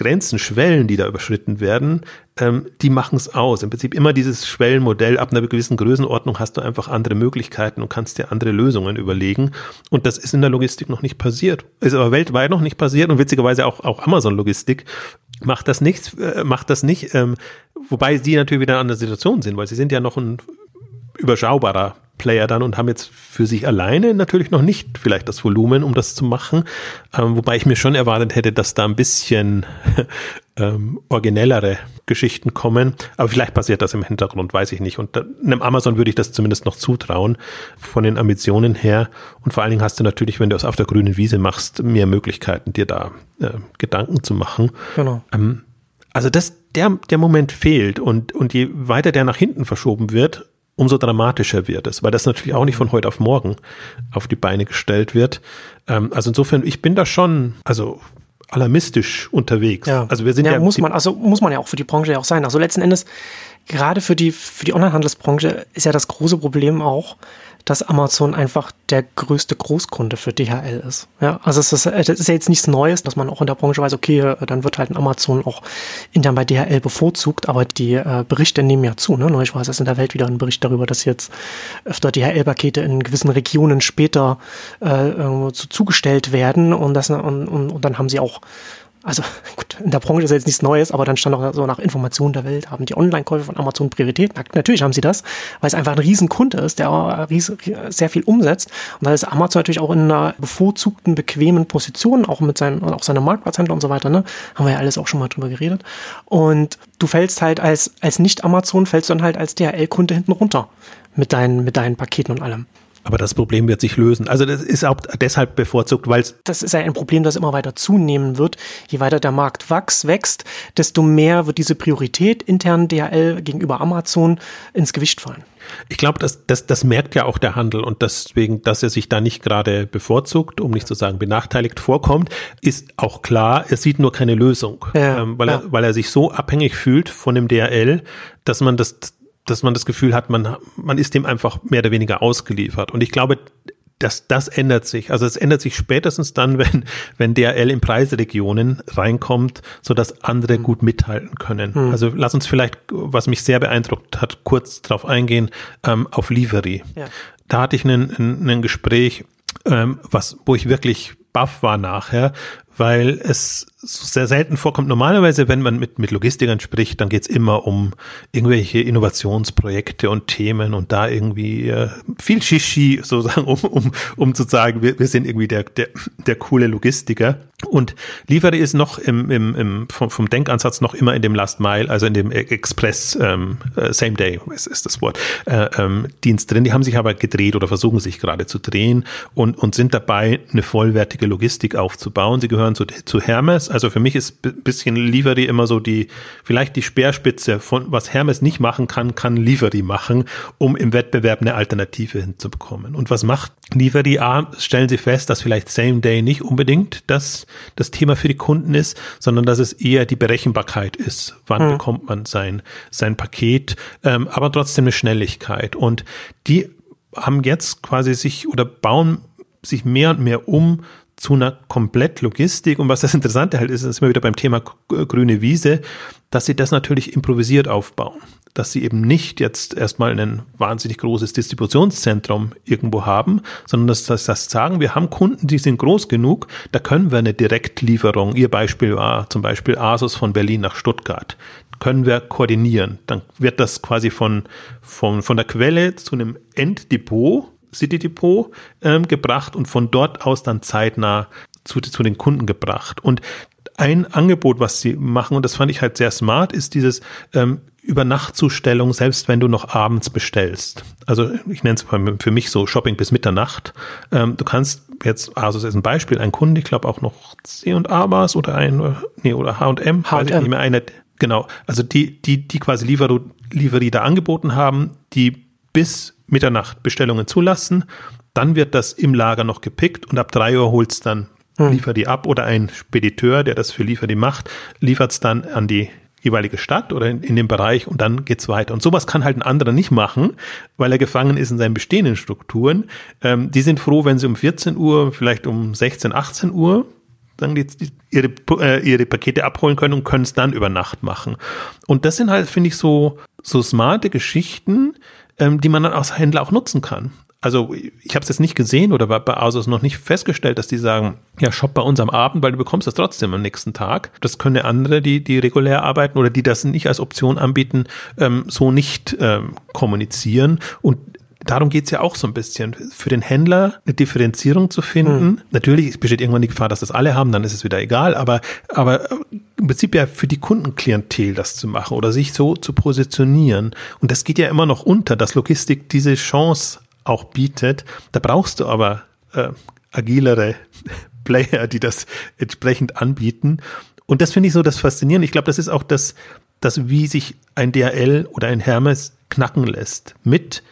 Grenzen, Schwellen, die da überschritten werden, ähm, die machen es aus. Im Prinzip immer dieses Schwellenmodell, ab einer gewissen Größenordnung hast du einfach andere Möglichkeiten und kannst dir andere Lösungen überlegen. Und das ist in der Logistik noch nicht passiert. Ist aber weltweit noch nicht passiert und witzigerweise auch, auch Amazon Logistik macht das nicht, äh, macht das nicht, ähm, wobei sie natürlich wieder in einer Situation sind, weil sie sind ja noch ein überschaubarer Player dann und haben jetzt für sich alleine natürlich noch nicht vielleicht das Volumen, um das zu machen. Ähm, wobei ich mir schon erwartet hätte, dass da ein bisschen ähm, originellere Geschichten kommen. Aber vielleicht passiert das im Hintergrund, weiß ich nicht. Und einem Amazon würde ich das zumindest noch zutrauen, von den Ambitionen her. Und vor allen Dingen hast du natürlich, wenn du es auf der grünen Wiese machst, mehr Möglichkeiten, dir da äh, Gedanken zu machen. Genau. Ähm, also das, der, der Moment fehlt und, und je weiter der nach hinten verschoben wird, umso dramatischer wird es, weil das natürlich auch nicht von heute auf morgen auf die Beine gestellt wird. Ähm, also insofern, ich bin da schon, also alarmistisch unterwegs. Ja. Also wir sind ja, ja muss man, also muss man ja auch für die Branche ja auch sein. Also letzten Endes, gerade für die, für die Onlinehandelsbranche ist ja das große Problem auch, dass Amazon einfach der größte Großkunde für DHL ist. Ja, also es ist, es ist ja jetzt nichts Neues, dass man auch in der Branche weiß, okay, dann wird halt ein Amazon auch intern bei DHL bevorzugt, aber die äh, Berichte nehmen ja zu. Ne? Neulich war es in der Welt wieder ein Bericht darüber, dass jetzt öfter DHL-Pakete in gewissen Regionen später äh, zugestellt werden und, das, und, und, und dann haben sie auch also gut, in der Branche ist jetzt nichts Neues, aber dann stand auch so nach Informationen der Welt, haben die Online-Käufe von Amazon Priorität. Natürlich haben sie das, weil es einfach ein Riesenkunde ist, der sehr viel umsetzt. Und da ist Amazon natürlich auch in einer bevorzugten, bequemen Position, auch mit seinen, auch seiner Marktplatzhändler und so weiter, ne? Haben wir ja alles auch schon mal drüber geredet. Und du fällst halt als, als Nicht-Amazon, fällst du dann halt als DHL-Kunde hinten runter mit deinen, mit deinen Paketen und allem. Aber das Problem wird sich lösen. Also das ist auch deshalb bevorzugt, weil es. Das ist ja ein Problem, das immer weiter zunehmen wird. Je weiter der Markt wächst, wächst, desto mehr wird diese Priorität intern DHL gegenüber Amazon ins Gewicht fallen. Ich glaube, das, das, das merkt ja auch der Handel und deswegen, dass er sich da nicht gerade bevorzugt, um nicht zu sagen benachteiligt vorkommt, ist auch klar, er sieht nur keine Lösung, ja, ähm, weil, ja. er, weil er sich so abhängig fühlt von dem DHL, dass man das dass man das Gefühl hat, man, man ist dem einfach mehr oder weniger ausgeliefert. Und ich glaube, dass das ändert sich. Also es ändert sich spätestens dann, wenn, wenn DRL in Preisregionen reinkommt, so dass andere mhm. gut mithalten können. Mhm. Also lass uns vielleicht, was mich sehr beeindruckt hat, kurz drauf eingehen, ähm, auf Livery. Ja. Da hatte ich ein Gespräch, ähm, was, wo ich wirklich baff war nachher, weil es sehr selten vorkommt. Normalerweise, wenn man mit, mit Logistikern spricht, dann geht's immer um irgendwelche Innovationsprojekte und Themen und da irgendwie äh, viel Shishi, sozusagen, um, um, um zu sagen, wir, wir sind irgendwie der, der, der coole Logistiker. Und Liefere ist noch im, im, im, vom, vom Denkansatz noch immer in dem Last Mile, also in dem Express ähm, äh, Same Day ist, ist das Wort, äh, ähm, Dienst drin. Die haben sich aber gedreht oder versuchen sich gerade zu drehen und, und sind dabei, eine vollwertige Logistik aufzubauen. Sie gehören zu, zu Hermes, also für mich ist bisschen Livery immer so die, vielleicht die Speerspitze von was Hermes nicht machen kann, kann Livery machen, um im Wettbewerb eine Alternative hinzubekommen. Und was macht Livery? A, stellen sie fest, dass vielleicht Same Day nicht unbedingt das, das Thema für die Kunden ist, sondern dass es eher die Berechenbarkeit ist. Wann hm. bekommt man sein, sein Paket, ähm, aber trotzdem eine Schnelligkeit. Und die haben jetzt quasi sich oder bauen sich mehr und mehr um zu einer Komplettlogistik. Und was das Interessante halt ist, ist immer wieder beim Thema grüne Wiese, dass sie das natürlich improvisiert aufbauen. Dass sie eben nicht jetzt erstmal ein wahnsinnig großes Distributionszentrum irgendwo haben, sondern dass das, das sagen, wir haben Kunden, die sind groß genug, da können wir eine Direktlieferung. Ihr Beispiel war zum Beispiel Asus von Berlin nach Stuttgart können wir koordinieren. Dann wird das quasi von, von, von der Quelle zu einem Enddepot City Depot ähm, gebracht und von dort aus dann zeitnah zu, zu den Kunden gebracht. Und ein Angebot, was sie machen, und das fand ich halt sehr smart, ist dieses ähm, Übernachtzustellung, selbst wenn du noch abends bestellst. Also ich nenne es für mich so Shopping bis Mitternacht. Ähm, du kannst jetzt, also das ist ein Beispiel, ein Kunde, ich glaube auch noch C und A war es oder ein, nee, oder H&M, nicht mehr, eine, genau, also die, die, die quasi Lieferu, Lieferie da angeboten haben, die bis Mitternacht Bestellungen zulassen. Dann wird das im Lager noch gepickt und ab drei Uhr holt es dann hm. liefert die ab oder ein Spediteur, der das für Liefert die macht, liefert es dann an die jeweilige Stadt oder in, in dem Bereich und dann geht's weiter. Und sowas kann halt ein anderer nicht machen, weil er gefangen ist in seinen bestehenden Strukturen. Ähm, die sind froh, wenn sie um 14 Uhr, vielleicht um 16, 18 Uhr dann die, die, ihre, äh, ihre Pakete abholen können und können es dann über Nacht machen. Und das sind halt, finde ich, so, so smarte Geschichten, ähm, die man dann als Händler auch nutzen kann. Also ich habe es jetzt nicht gesehen oder bei Asus noch nicht festgestellt, dass die sagen, ja, shop bei uns am Abend, weil du bekommst das trotzdem am nächsten Tag. Das können andere, die, die regulär arbeiten oder die das nicht als Option anbieten, ähm, so nicht ähm, kommunizieren. Und darum geht's ja auch so ein bisschen. Für den Händler eine Differenzierung zu finden. Mhm. Natürlich besteht irgendwann die Gefahr, dass das alle haben, dann ist es wieder egal, aber, aber im Prinzip ja für die Kundenklientel das zu machen oder sich so zu positionieren. Und das geht ja immer noch unter, dass Logistik diese Chance auch bietet. Da brauchst du aber äh, agilere Player, die das entsprechend anbieten. Und das finde ich so das Faszinierende. Ich glaube, das ist auch das, das, wie sich ein DHL oder ein Hermes knacken lässt. Mit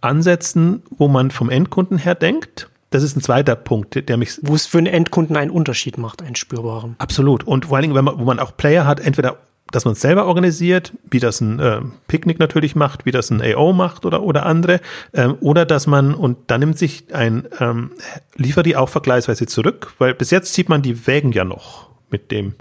Ansätzen, wo man vom Endkunden her denkt. Das ist ein zweiter Punkt, der mich. Wo es für einen Endkunden einen Unterschied macht, einen spürbaren. Absolut. Und vor allen Dingen, wenn man, wo man auch Player hat, entweder dass man es selber organisiert, wie das ein äh, Picknick natürlich macht, wie das ein AO macht oder, oder andere, ähm, oder dass man, und da nimmt sich ein ähm, Lieferi auch vergleichsweise zurück, weil bis jetzt sieht man die Wägen ja noch mit dem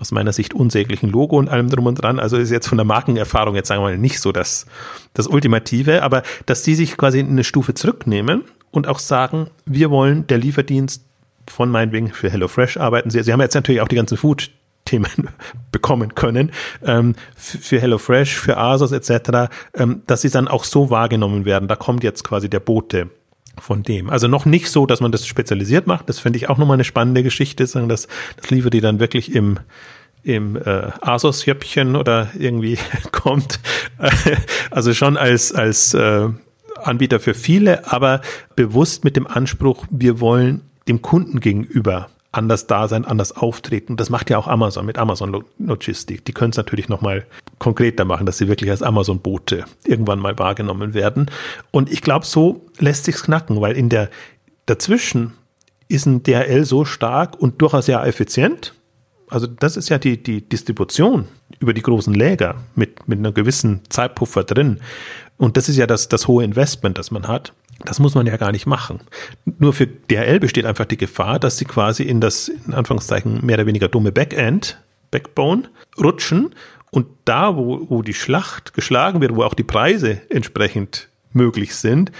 aus meiner Sicht unsäglichen Logo und allem drum und dran. Also ist jetzt von der Markenerfahrung jetzt sagen wir mal nicht so das, das Ultimative, aber dass die sich quasi eine Stufe zurücknehmen und auch sagen, wir wollen der Lieferdienst von meinetwegen für HelloFresh arbeiten. Sie, Sie haben jetzt natürlich auch die ganzen Food Themen bekommen können, ähm, für HelloFresh, für Asos etc., ähm, dass sie dann auch so wahrgenommen werden. Da kommt jetzt quasi der Bote von dem. Also noch nicht so, dass man das spezialisiert macht. Das finde ich auch nochmal eine spannende Geschichte, sagen, dass das liefert die dann wirklich im im äh, Asos-Jöppchen oder irgendwie kommt. also schon als, als äh, Anbieter für viele, aber bewusst mit dem Anspruch, wir wollen dem Kunden gegenüber anders da sein, anders auftreten. Das macht ja auch Amazon mit Amazon Logistik. Die können es natürlich nochmal konkreter machen, dass sie wirklich als Amazon-Boote irgendwann mal wahrgenommen werden. Und ich glaube, so lässt sich's knacken, weil in der dazwischen ist ein DRL so stark und durchaus sehr effizient. Also das ist ja die, die Distribution über die großen Läger mit, mit einer gewissen Zeitpuffer drin. Und das ist ja das, das hohe Investment, das man hat. Das muss man ja gar nicht machen. Nur für DHL besteht einfach die Gefahr, dass sie quasi in das, in Anführungszeichen, mehr oder weniger dumme Backend, Backbone, rutschen und da, wo, wo die Schlacht geschlagen wird, wo auch die Preise entsprechend möglich sind,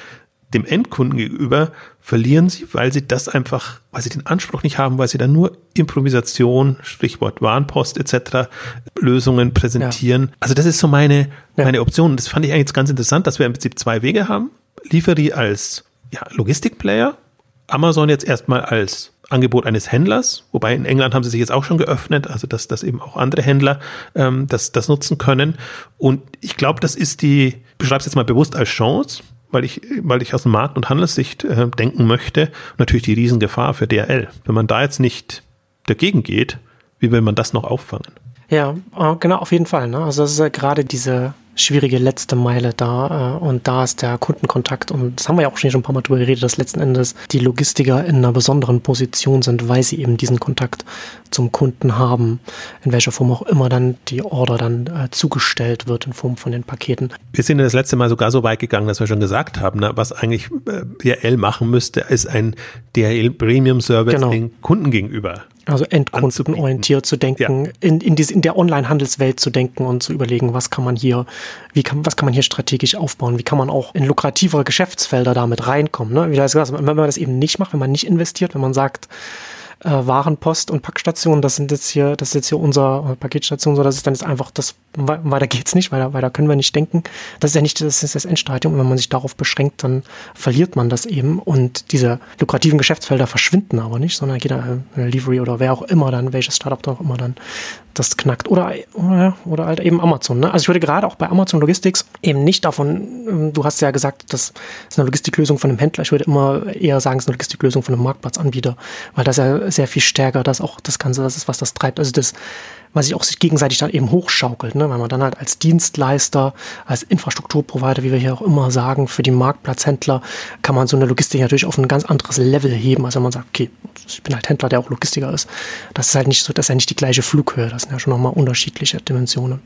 dem Endkunden gegenüber verlieren sie, weil sie das einfach, weil sie den Anspruch nicht haben, weil sie dann nur Improvisation, Stichwort Warnpost etc. Lösungen präsentieren. Ja. Also das ist so meine, ja. meine Option. Das fand ich eigentlich ganz interessant, dass wir im Prinzip zwei Wege haben. Lieferi als ja, Logistikplayer, Amazon jetzt erstmal als Angebot eines Händlers, wobei in England haben sie sich jetzt auch schon geöffnet, also dass, dass eben auch andere Händler ähm, das, das nutzen können. Und ich glaube, das ist die, beschreibe es jetzt mal bewusst als Chance, weil ich, weil ich aus Markt- und Handelssicht äh, denken möchte, natürlich die Riesengefahr für DRL. Wenn man da jetzt nicht dagegen geht, wie will man das noch auffangen? Ja, äh, genau, auf jeden Fall. Ne? Also das ist ja gerade diese schwierige letzte Meile da äh, und da ist der Kundenkontakt und das haben wir ja auch schon ein paar Mal drüber geredet, dass letzten Endes die Logistiker in einer besonderen Position sind, weil sie eben diesen Kontakt zum Kunden haben, in welcher Form auch immer dann die Order dann äh, zugestellt wird in Form von den Paketen. Wir sind ja das letzte Mal sogar so weit gegangen, dass wir schon gesagt haben, ne, was eigentlich äh, DHL machen müsste, ist ein DHL Premium Service genau. den Kunden gegenüber also endkundenorientiert zu denken, ja. in, in, diese, in der Online-Handelswelt zu denken und zu überlegen, was kann man hier, wie kann, was kann man hier strategisch aufbauen, wie kann man auch in lukrativere Geschäftsfelder damit reinkommen. Ne? Wie du gesagt hast, wenn man das eben nicht macht, wenn man nicht investiert, wenn man sagt, äh, Warenpost und Packstation, das sind jetzt hier, das ist jetzt hier unser Paketstation, so das ist dann jetzt einfach das, weiter geht's nicht, weiter, weiter können wir nicht denken. Das ist ja nicht, das ist das Endstadium. Und wenn man sich darauf beschränkt, dann verliert man das eben. Und diese lukrativen Geschäftsfelder verschwinden aber nicht, sondern jeder äh, Livery oder wer auch immer dann, welches Startup auch immer dann das knackt. Oder, oder, halt eben Amazon. Ne? Also ich würde gerade auch bei Amazon Logistics eben nicht davon, ähm, du hast ja gesagt, das ist eine Logistiklösung von einem Händler. Ich würde immer eher sagen, es ist eine Logistiklösung von einem Marktplatzanbieter, weil das ja sehr viel stärker, das auch das Ganze, das ist, was das treibt. Also das was sich auch sich gegenseitig dann eben hochschaukelt, ne? weil man dann halt als Dienstleister, als Infrastrukturprovider, wie wir hier auch immer sagen, für die Marktplatzhändler kann man so eine Logistik natürlich auf ein ganz anderes Level heben, als wenn man sagt, okay, ich bin halt Händler, der auch Logistiker ist. Das ist halt nicht so, das ist ja nicht die gleiche Flughöhe, das sind ja schon nochmal unterschiedliche Dimensionen.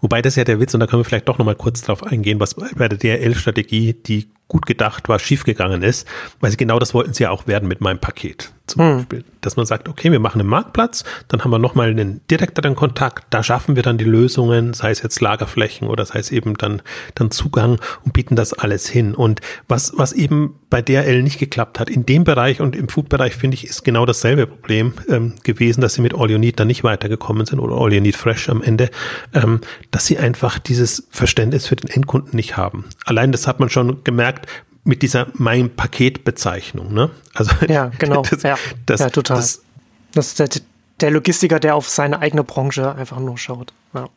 Wobei das ja der Witz, und da können wir vielleicht doch nochmal kurz drauf eingehen, was bei der DRL-Strategie die gut gedacht war, schiefgegangen ist, weil sie genau das wollten sie ja auch werden mit meinem Paket zum hm. Beispiel. Dass man sagt, okay, wir machen einen Marktplatz, dann haben wir nochmal einen direkteren Kontakt, da schaffen wir dann die Lösungen, sei es jetzt Lagerflächen oder sei es eben dann, dann Zugang und bieten das alles hin. Und was, was eben bei DRL nicht geklappt hat, in dem Bereich und im Food-Bereich finde ich, ist genau dasselbe Problem ähm, gewesen, dass sie mit All You Need dann nicht weitergekommen sind oder All You Need Fresh am Ende, ähm, dass sie einfach dieses Verständnis für den Endkunden nicht haben. Allein das hat man schon gemerkt, mit dieser mein Paket Bezeichnung, ne? Also ja, genau, das, ja, das, ja, total. Das, das ist der, der Logistiker, der auf seine eigene Branche einfach nur schaut. Ja.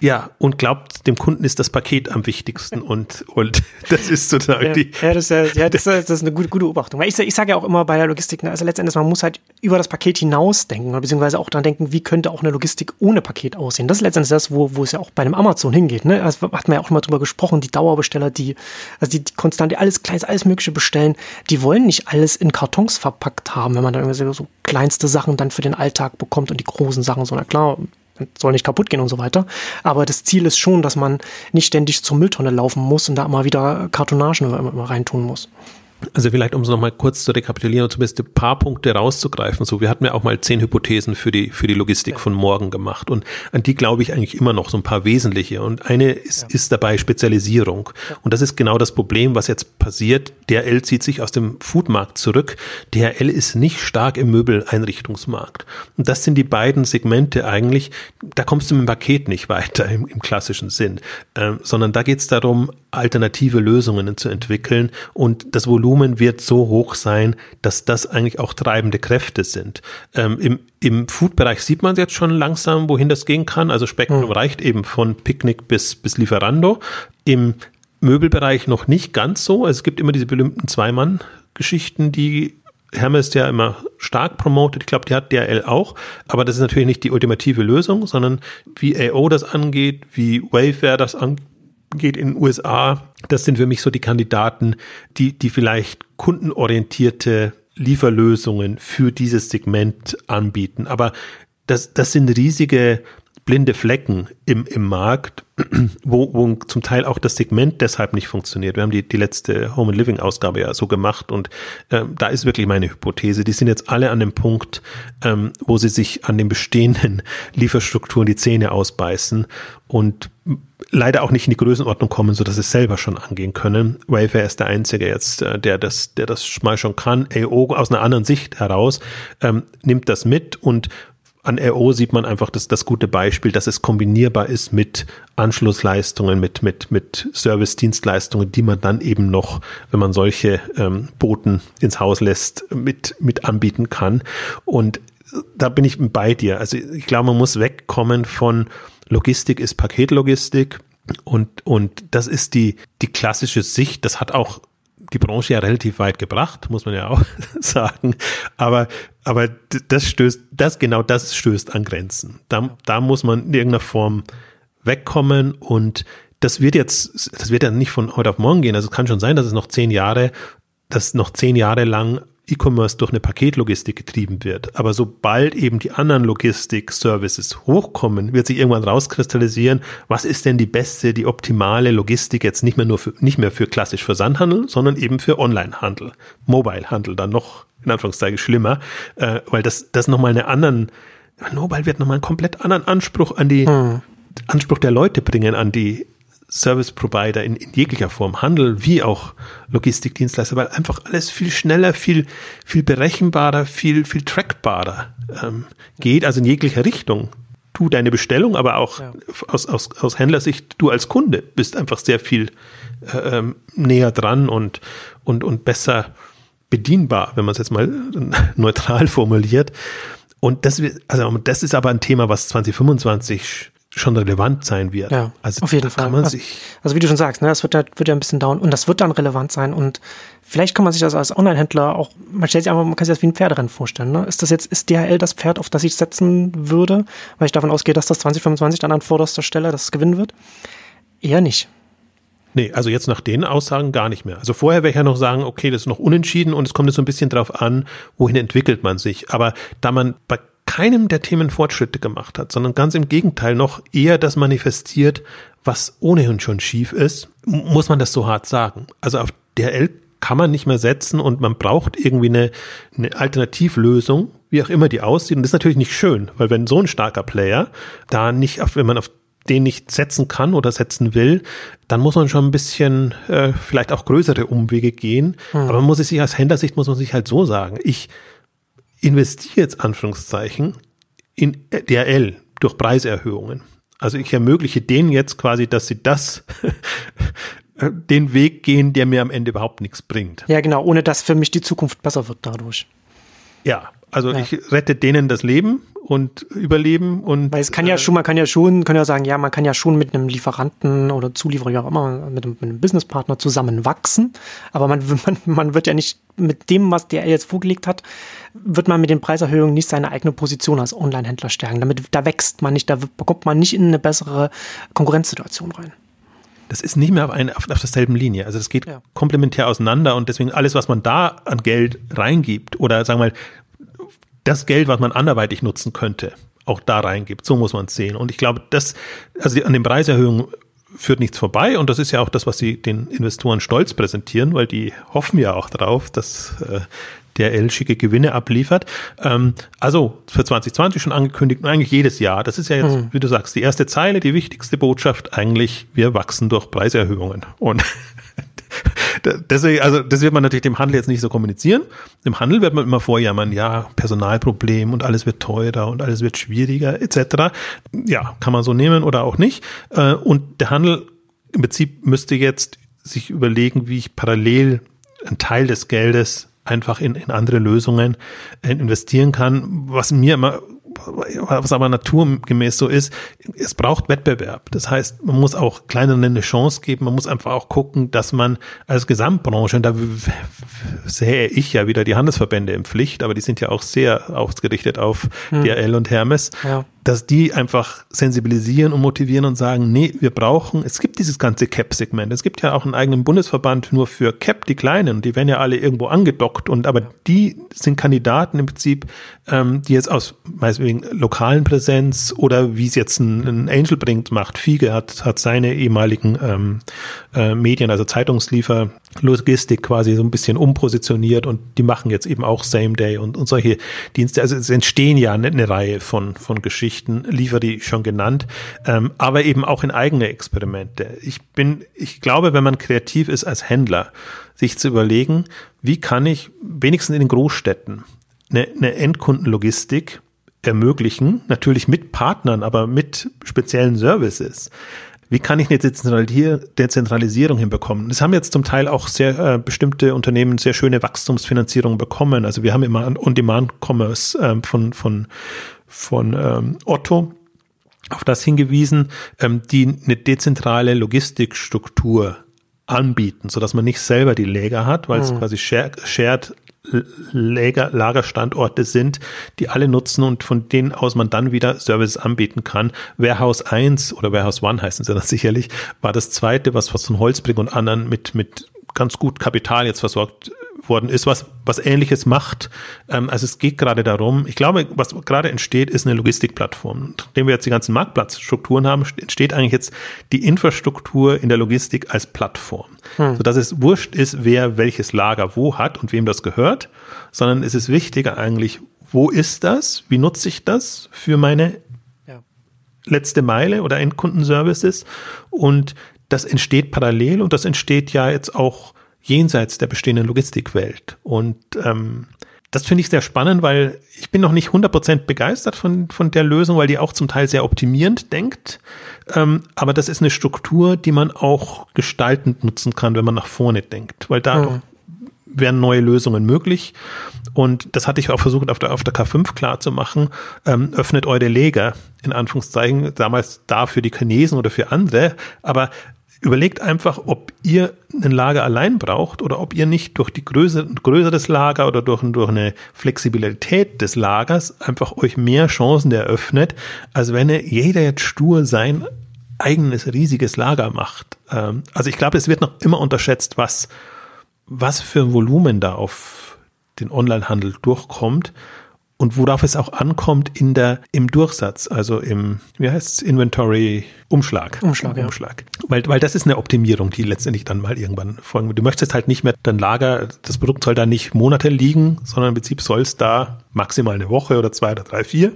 Ja, und glaubt, dem Kunden ist das Paket am wichtigsten und, und das ist sozusagen ja, die. Ja, das, ist, ja das, ist, das ist eine gute, gute Beobachtung. Weil ich, ich sage ja auch immer bei der Logistik, ne, also letztendlich, man muss halt über das Paket hinausdenken, beziehungsweise auch dann denken, wie könnte auch eine Logistik ohne Paket aussehen. Das ist letztendlich das, wo, wo es ja auch bei einem Amazon hingeht. Ne? Also hat man ja auch mal drüber gesprochen, die Dauerbesteller, die, also die, die konstant alles Kleines, alles Mögliche bestellen, die wollen nicht alles in Kartons verpackt haben, wenn man dann irgendwie so kleinste Sachen dann für den Alltag bekommt und die großen Sachen, so, na klar, soll nicht kaputt gehen und so weiter. Aber das Ziel ist schon, dass man nicht ständig zur Mülltonne laufen muss und da immer wieder Kartonagen immer reintun muss. Also vielleicht, um es nochmal kurz zu rekapitulieren und zumindest ein paar Punkte rauszugreifen. So, wir hatten ja auch mal zehn Hypothesen für die, für die Logistik ja. von morgen gemacht. Und an die glaube ich eigentlich immer noch so ein paar wesentliche. Und eine ist, ja. ist dabei Spezialisierung. Ja. Und das ist genau das Problem, was jetzt passiert. DHL zieht sich aus dem Foodmarkt zurück. DHL ist nicht stark im Möbeleinrichtungsmarkt. Und das sind die beiden Segmente eigentlich. Da kommst du mit dem Paket nicht weiter im, im klassischen Sinn, ähm, sondern da geht es darum, alternative Lösungen zu entwickeln und das Volumen wird so hoch sein, dass das eigentlich auch treibende Kräfte sind. Ähm, Im im Food-Bereich sieht man jetzt schon langsam, wohin das gehen kann. Also Spektrum mhm. reicht eben von Picknick bis, bis Lieferando. Im Möbelbereich noch nicht ganz so. Es gibt immer diese berühmten Zwei-Mann-Geschichten, die Hermes ja immer stark promotet. Ich glaube, die hat DRL auch. Aber das ist natürlich nicht die ultimative Lösung, sondern wie AO das angeht, wie Wayfair das angeht geht in den USA. Das sind für mich so die Kandidaten, die, die vielleicht kundenorientierte Lieferlösungen für dieses Segment anbieten. Aber das, das sind riesige blinde Flecken im, im Markt, wo, wo zum Teil auch das Segment deshalb nicht funktioniert. Wir haben die, die letzte Home and Living Ausgabe ja so gemacht und ähm, da ist wirklich meine Hypothese. Die sind jetzt alle an dem Punkt, ähm, wo sie sich an den bestehenden Lieferstrukturen die Zähne ausbeißen und leider auch nicht in die Größenordnung kommen, so dass sie es selber schon angehen können. Wayfair ist der einzige jetzt, äh, der das, der das mal schon kann. AO aus einer anderen Sicht heraus ähm, nimmt das mit und an RO sieht man einfach das, das gute Beispiel, dass es kombinierbar ist mit Anschlussleistungen, mit, mit, mit Service-Dienstleistungen, die man dann eben noch, wenn man solche ähm, Boten ins Haus lässt, mit, mit anbieten kann. Und da bin ich bei dir. Also ich glaube, man muss wegkommen von Logistik ist Paketlogistik. Und, und das ist die, die klassische Sicht. Das hat auch die Branche ja relativ weit gebracht, muss man ja auch sagen. Aber, aber das stößt, das genau das stößt an Grenzen. Da, da muss man in irgendeiner Form wegkommen und das wird jetzt, das wird ja nicht von heute auf morgen gehen. Also es kann schon sein, dass es noch zehn Jahre, dass noch zehn Jahre lang E-Commerce durch eine Paketlogistik getrieben wird. Aber sobald eben die anderen Logistik-Services hochkommen, wird sich irgendwann rauskristallisieren, was ist denn die beste, die optimale Logistik jetzt nicht mehr nur für, nicht mehr für klassisch Versandhandel, sondern eben für Onlinehandel, Mobilehandel dann noch in Anführungszeichen schlimmer, äh, weil das, das nochmal eine anderen, Mobile wird nochmal einen komplett anderen Anspruch an die, hm. Anspruch der Leute bringen an die, Service Provider in, in jeglicher Form, Handel wie auch Logistikdienstleister, weil einfach alles viel schneller, viel, viel berechenbarer, viel, viel trackbarer ähm, geht, also in jeglicher Richtung. Du deine Bestellung, aber auch ja. aus, aus, aus Händlersicht, du als Kunde bist einfach sehr viel äh, ähm, näher dran und, und, und besser bedienbar, wenn man es jetzt mal neutral formuliert. Und das, also das ist aber ein Thema, was 2025 schon relevant sein wird. Ja, also auf jeden Fall. Also, also, wie du schon sagst, ne, das wird ja, wird ja ein bisschen dauern und das wird dann relevant sein und vielleicht kann man sich das als Online-Händler auch, man stellt sich einfach, man kann sich das wie ein Pferderennen vorstellen. Ne? Ist das jetzt, ist DHL das Pferd, auf das ich setzen würde, weil ich davon ausgehe, dass das 2025 dann an vorderster Stelle das gewinnen wird? Eher nicht. Nee, also jetzt nach den Aussagen gar nicht mehr. Also vorher wäre ich ja noch sagen, okay, das ist noch unentschieden und es kommt jetzt so ein bisschen drauf an, wohin entwickelt man sich. Aber da man bei keinem der Themen Fortschritte gemacht hat, sondern ganz im Gegenteil noch eher das manifestiert, was ohnehin schon schief ist, muss man das so hart sagen. Also auf DHL kann man nicht mehr setzen und man braucht irgendwie eine, eine Alternativlösung, wie auch immer die aussieht. Und das ist natürlich nicht schön, weil wenn so ein starker Player da nicht, auf, wenn man auf den nicht setzen kann oder setzen will, dann muss man schon ein bisschen äh, vielleicht auch größere Umwege gehen. Hm. Aber man muss es sich als Händlersicht muss man sich halt so sagen. Ich investiere jetzt Anführungszeichen in DRL durch Preiserhöhungen. Also ich ermögliche denen jetzt quasi, dass sie das den Weg gehen, der mir am Ende überhaupt nichts bringt. Ja, genau, ohne dass für mich die Zukunft besser wird dadurch. Ja, also ja. ich rette denen das Leben und Überleben und. Weil es kann ja äh, schon, man kann ja schon, kann ja sagen, ja, man kann ja schon mit einem Lieferanten oder Zulieferer, wie auch immer, mit einem, mit einem Businesspartner zusammen wachsen. Aber man, man, man wird ja nicht mit dem, was der jetzt vorgelegt hat, wird man mit den Preiserhöhungen nicht seine eigene Position als Online-Händler stärken. Damit, da wächst man nicht, da bekommt man nicht in eine bessere Konkurrenzsituation rein das ist nicht mehr auf, eine, auf, auf derselben Linie. Also das geht ja. komplementär auseinander und deswegen alles, was man da an Geld reingibt oder sagen wir mal, das Geld, was man anderweitig nutzen könnte, auch da reingibt. So muss man es sehen. Und ich glaube, das, also die, an den Preiserhöhungen führt nichts vorbei und das ist ja auch das, was sie den Investoren stolz präsentieren, weil die hoffen ja auch drauf, dass äh, der L schicke Gewinne abliefert. Ähm, also für 2020 schon angekündigt und eigentlich jedes Jahr. Das ist ja jetzt, mhm. wie du sagst, die erste Zeile, die wichtigste Botschaft eigentlich, wir wachsen durch Preiserhöhungen. Und deswegen, also das wird man natürlich dem Handel jetzt nicht so kommunizieren. Im Handel wird man immer vorjammern, ja, Personalproblem und alles wird teurer und alles wird schwieriger etc. Ja, kann man so nehmen oder auch nicht. Äh, und der Handel im Prinzip müsste jetzt sich überlegen, wie ich parallel einen Teil des Geldes einfach in, in andere Lösungen äh, investieren kann. Was mir immer was aber naturgemäß so ist, es braucht Wettbewerb. Das heißt, man muss auch kleineren eine Chance geben. Man muss einfach auch gucken, dass man als Gesamtbranche, und da sehe ich ja wieder die Handelsverbände im Pflicht, aber die sind ja auch sehr ausgerichtet auf hm. DRL und Hermes, ja dass die einfach sensibilisieren und motivieren und sagen, nee, wir brauchen, es gibt dieses ganze Cap-Segment. Es gibt ja auch einen eigenen Bundesverband nur für Cap, die Kleinen, die werden ja alle irgendwo angedockt und aber die sind Kandidaten im Prinzip, ähm, die jetzt aus, meinetwegen, lokalen Präsenz oder wie es jetzt ein, ein Angel bringt, macht. Fiege hat, hat seine ehemaligen ähm, äh, Medien, also Zeitungsliefer, Logistik quasi so ein bisschen umpositioniert und die machen jetzt eben auch Same Day und, und solche Dienste. Also es entstehen ja eine, Reihe von, von Geschichten Geschichten, Lieferi schon genannt, ähm, aber eben auch in eigene Experimente. Ich bin, ich glaube, wenn man kreativ ist als Händler, sich zu überlegen, wie kann ich wenigstens in den Großstädten eine, eine Endkundenlogistik ermöglichen, natürlich mit Partnern, aber mit speziellen Services. Wie kann ich eine Dezentralisierung hinbekommen? Das haben jetzt zum Teil auch sehr äh, bestimmte Unternehmen sehr schöne Wachstumsfinanzierung bekommen. Also wir haben immer On-Demand-Commerce äh, von, von von ähm, Otto auf das hingewiesen, ähm, die eine dezentrale Logistikstruktur anbieten, so dass man nicht selber die Läger hat, weil mhm. es quasi shared Lager, Lagerstandorte sind, die alle nutzen und von denen aus man dann wieder Services anbieten kann. Warehouse 1 oder Warehouse 1 heißen sie das sicherlich, war das zweite, was, von Holzbrink und anderen mit, mit ganz gut Kapital jetzt versorgt worden ist, was, was ähnliches macht. Ähm, also es geht gerade darum, ich glaube, was gerade entsteht, ist eine Logistikplattform. Nachdem wir jetzt die ganzen Marktplatzstrukturen haben, entsteht eigentlich jetzt die Infrastruktur in der Logistik als Plattform. Hm. Sodass es wurscht ist, wer welches Lager wo hat und wem das gehört, sondern es ist wichtiger eigentlich, wo ist das? Wie nutze ich das für meine ja. letzte Meile oder Endkundenservices? Und das entsteht parallel und das entsteht ja jetzt auch jenseits der bestehenden Logistikwelt. Und ähm, das finde ich sehr spannend, weil ich bin noch nicht 100% begeistert von, von der Lösung, weil die auch zum Teil sehr optimierend denkt. Ähm, aber das ist eine Struktur, die man auch gestaltend nutzen kann, wenn man nach vorne denkt, weil dadurch mhm. wären neue Lösungen möglich. Und das hatte ich auch versucht, auf der, auf der K5 klar zu machen. Ähm, öffnet eure Leger, in Anführungszeichen, damals da für die Chinesen oder für andere. Aber Überlegt einfach, ob ihr ein Lager allein braucht oder ob ihr nicht durch die Größe, größeres Lager oder durch, durch eine Flexibilität des Lagers einfach euch mehr Chancen eröffnet, als wenn jeder jetzt stur sein eigenes riesiges Lager macht. Ähm, also ich glaube, es wird noch immer unterschätzt, was, was für ein Volumen da auf den Onlinehandel durchkommt und worauf es auch ankommt in der, im Durchsatz, also im, wie heißt es, Inventory Umschlag. Umschlag, ja. Umschlag. Weil, weil das ist eine Optimierung, die letztendlich dann mal irgendwann folgen. Du möchtest halt nicht mehr dein Lager, das Produkt soll da nicht Monate liegen, sondern im Prinzip soll es da maximal eine Woche oder zwei oder drei, vier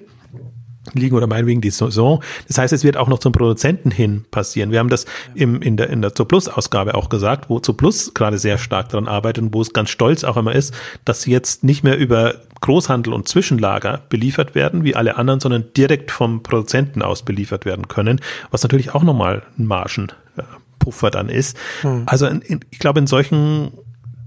liegen oder meinetwegen die Saison. Das heißt, es wird auch noch zum Produzenten hin passieren. Wir haben das im, in der, in der Zooplus-Ausgabe auch gesagt, wo Zooplus gerade sehr stark daran arbeitet und wo es ganz stolz auch immer ist, dass sie jetzt nicht mehr über Großhandel und Zwischenlager beliefert werden, wie alle anderen, sondern direkt vom Produzenten aus beliefert werden können, was natürlich auch nochmal ein Margenpuffer dann ist. Hm. Also in, in, ich glaube, in solchen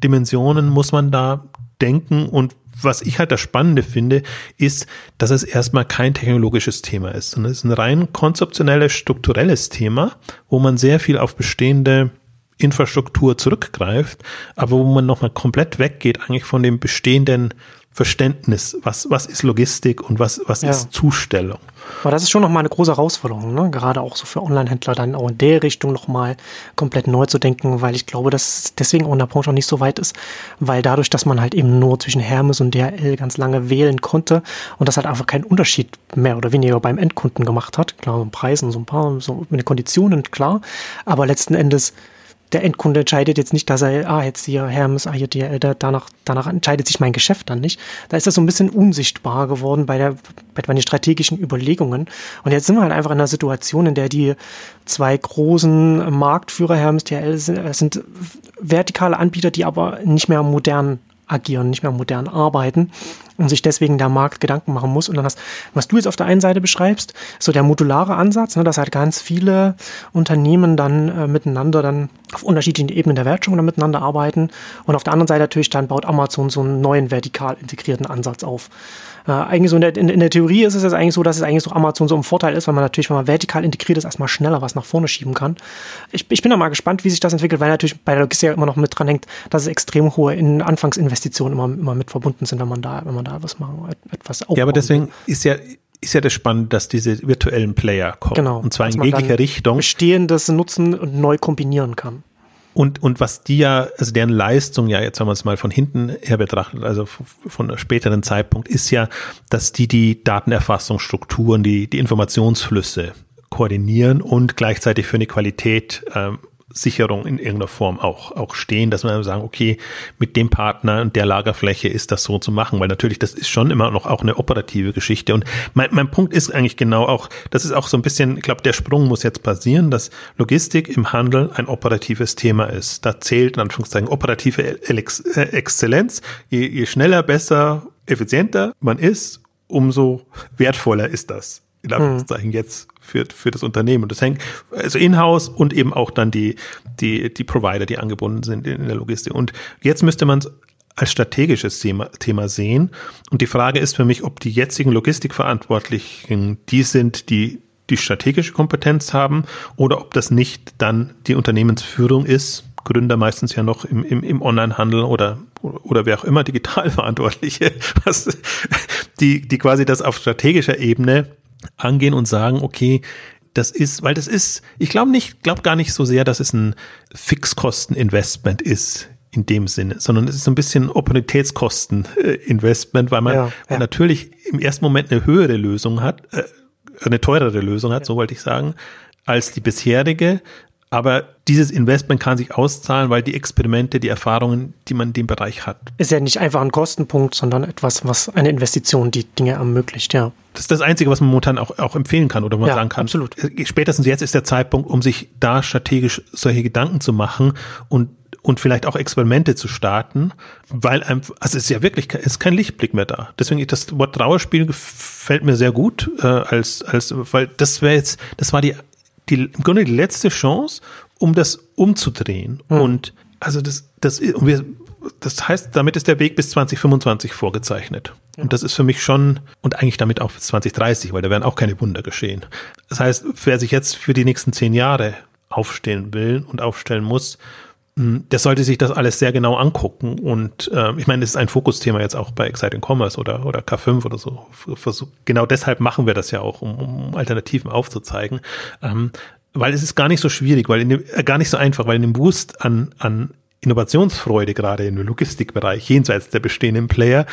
Dimensionen muss man da denken und was ich halt das Spannende finde, ist, dass es erstmal kein technologisches Thema ist, sondern es ist ein rein konzeptionelles, strukturelles Thema, wo man sehr viel auf bestehende Infrastruktur zurückgreift, aber wo man nochmal komplett weggeht eigentlich von dem bestehenden Verständnis, was, was ist Logistik und was, was ja. ist Zustellung. Aber das ist schon nochmal eine große Herausforderung, ne? gerade auch so für Online-Händler dann auch in der Richtung nochmal komplett neu zu denken, weil ich glaube, dass deswegen auch in der Branche auch nicht so weit ist, weil dadurch, dass man halt eben nur zwischen Hermes und DHL ganz lange wählen konnte und das halt einfach keinen Unterschied mehr oder weniger beim Endkunden gemacht hat, klar, so Preisen, so ein paar, so mit den Konditionen, klar, aber letzten Endes der Endkunde entscheidet jetzt nicht, dass er, ah, jetzt hier Hermes, ah, hier DHL, danach, danach entscheidet sich mein Geschäft dann nicht. Da ist das so ein bisschen unsichtbar geworden bei, der, bei den strategischen Überlegungen. Und jetzt sind wir halt einfach in einer Situation, in der die zwei großen Marktführer Hermes, DHL sind, sind vertikale Anbieter, die aber nicht mehr modern agieren, nicht mehr modern arbeiten und sich deswegen der Markt Gedanken machen muss. Und dann hast, was du jetzt auf der einen Seite beschreibst, so der modulare Ansatz, ne, dass halt ganz viele Unternehmen dann äh, miteinander dann auf unterschiedlichen Ebenen der Wertschöpfung dann miteinander arbeiten. Und auf der anderen Seite natürlich dann baut Amazon so einen neuen vertikal integrierten Ansatz auf. Äh, eigentlich so in der, in, in der Theorie ist es jetzt eigentlich so, dass es eigentlich so Amazon so ein Vorteil ist, weil man natürlich, wenn man vertikal integriert ist, erstmal schneller was nach vorne schieben kann. Ich, ich bin da mal gespannt, wie sich das entwickelt, weil natürlich bei der Logistik immer noch mit dran hängt, dass es extrem hohe in Anfangsinvestitionen immer, immer mit verbunden sind, wenn man da, wenn man da was machen, etwas aufbauen Ja, aber deswegen ist ja, ist ja das Spannende, dass diese virtuellen Player kommen. Genau. Und zwar in jeglicher Richtung. Bestehendes nutzen und neu kombinieren kann. Und, und was die ja, also deren Leistung ja, jetzt wenn man es mal von hinten her betrachtet, also von einem späteren Zeitpunkt, ist ja, dass die die Datenerfassungsstrukturen, die, die Informationsflüsse koordinieren und gleichzeitig für eine Qualität ähm, Sicherung in irgendeiner Form auch, auch stehen, dass man sagen, okay, mit dem Partner und der Lagerfläche ist das so zu machen, weil natürlich das ist schon immer noch auch eine operative Geschichte. Und mein, mein Punkt ist eigentlich genau auch, das ist auch so ein bisschen, ich glaube, der Sprung muss jetzt passieren, dass Logistik im Handel ein operatives Thema ist. Da zählt in Anführungszeichen operative äh, Exzellenz. Je, je schneller, besser, effizienter man ist, umso wertvoller ist das in Anführungszeichen jetzt für, für das Unternehmen. Und das hängt also in-house und eben auch dann die, die, die Provider, die angebunden sind in der Logistik. Und jetzt müsste man es als strategisches Thema, Thema sehen. Und die Frage ist für mich, ob die jetzigen Logistikverantwortlichen die sind, die die strategische Kompetenz haben oder ob das nicht dann die Unternehmensführung ist, Gründer meistens ja noch im, im, im Onlinehandel oder, oder wer auch immer digital Verantwortliche, was, die, die quasi das auf strategischer Ebene angehen und sagen, okay, das ist, weil das ist, ich glaube nicht, glaube gar nicht so sehr, dass es ein Fixkosteninvestment ist in dem Sinne, sondern es ist so ein bisschen Opportunitätskosteninvestment, weil man ja, ja. natürlich im ersten Moment eine höhere Lösung hat, äh, eine teurere Lösung hat, so wollte ich sagen, als die bisherige, aber dieses Investment kann sich auszahlen, weil die Experimente, die Erfahrungen, die man in dem Bereich hat. Ist ja nicht einfach ein Kostenpunkt, sondern etwas, was eine Investition die Dinge ermöglicht, ja. Das ist das Einzige, was man momentan auch, auch empfehlen kann oder man ja, sagen kann. Absolut. Spätestens jetzt ist der Zeitpunkt, um sich da strategisch solche Gedanken zu machen und und vielleicht auch Experimente zu starten, weil einfach, also es ist ja wirklich, es ist kein Lichtblick mehr da. Deswegen das Wort Trauerspiel gefällt mir sehr gut, äh, als, als, weil das wäre jetzt, das war die die, im Grunde die letzte Chance, um das umzudrehen. Mhm. Und also das, das, wir, das heißt, damit ist der Weg bis 2025 vorgezeichnet. Ja. Und das ist für mich schon, und eigentlich damit auch bis 2030, weil da werden auch keine Wunder geschehen. Das heißt, wer sich jetzt für die nächsten zehn Jahre aufstellen will und aufstellen muss, der sollte sich das alles sehr genau angucken. Und äh, ich meine, das ist ein Fokusthema jetzt auch bei Exciting Commerce oder, oder K5 oder so. Versuch, genau deshalb machen wir das ja auch, um, um Alternativen aufzuzeigen. Ähm, weil es ist gar nicht so schwierig, weil in dem, äh, gar nicht so einfach, weil in dem Boost an, an Innovationsfreude gerade im Logistikbereich jenseits der bestehenden Player,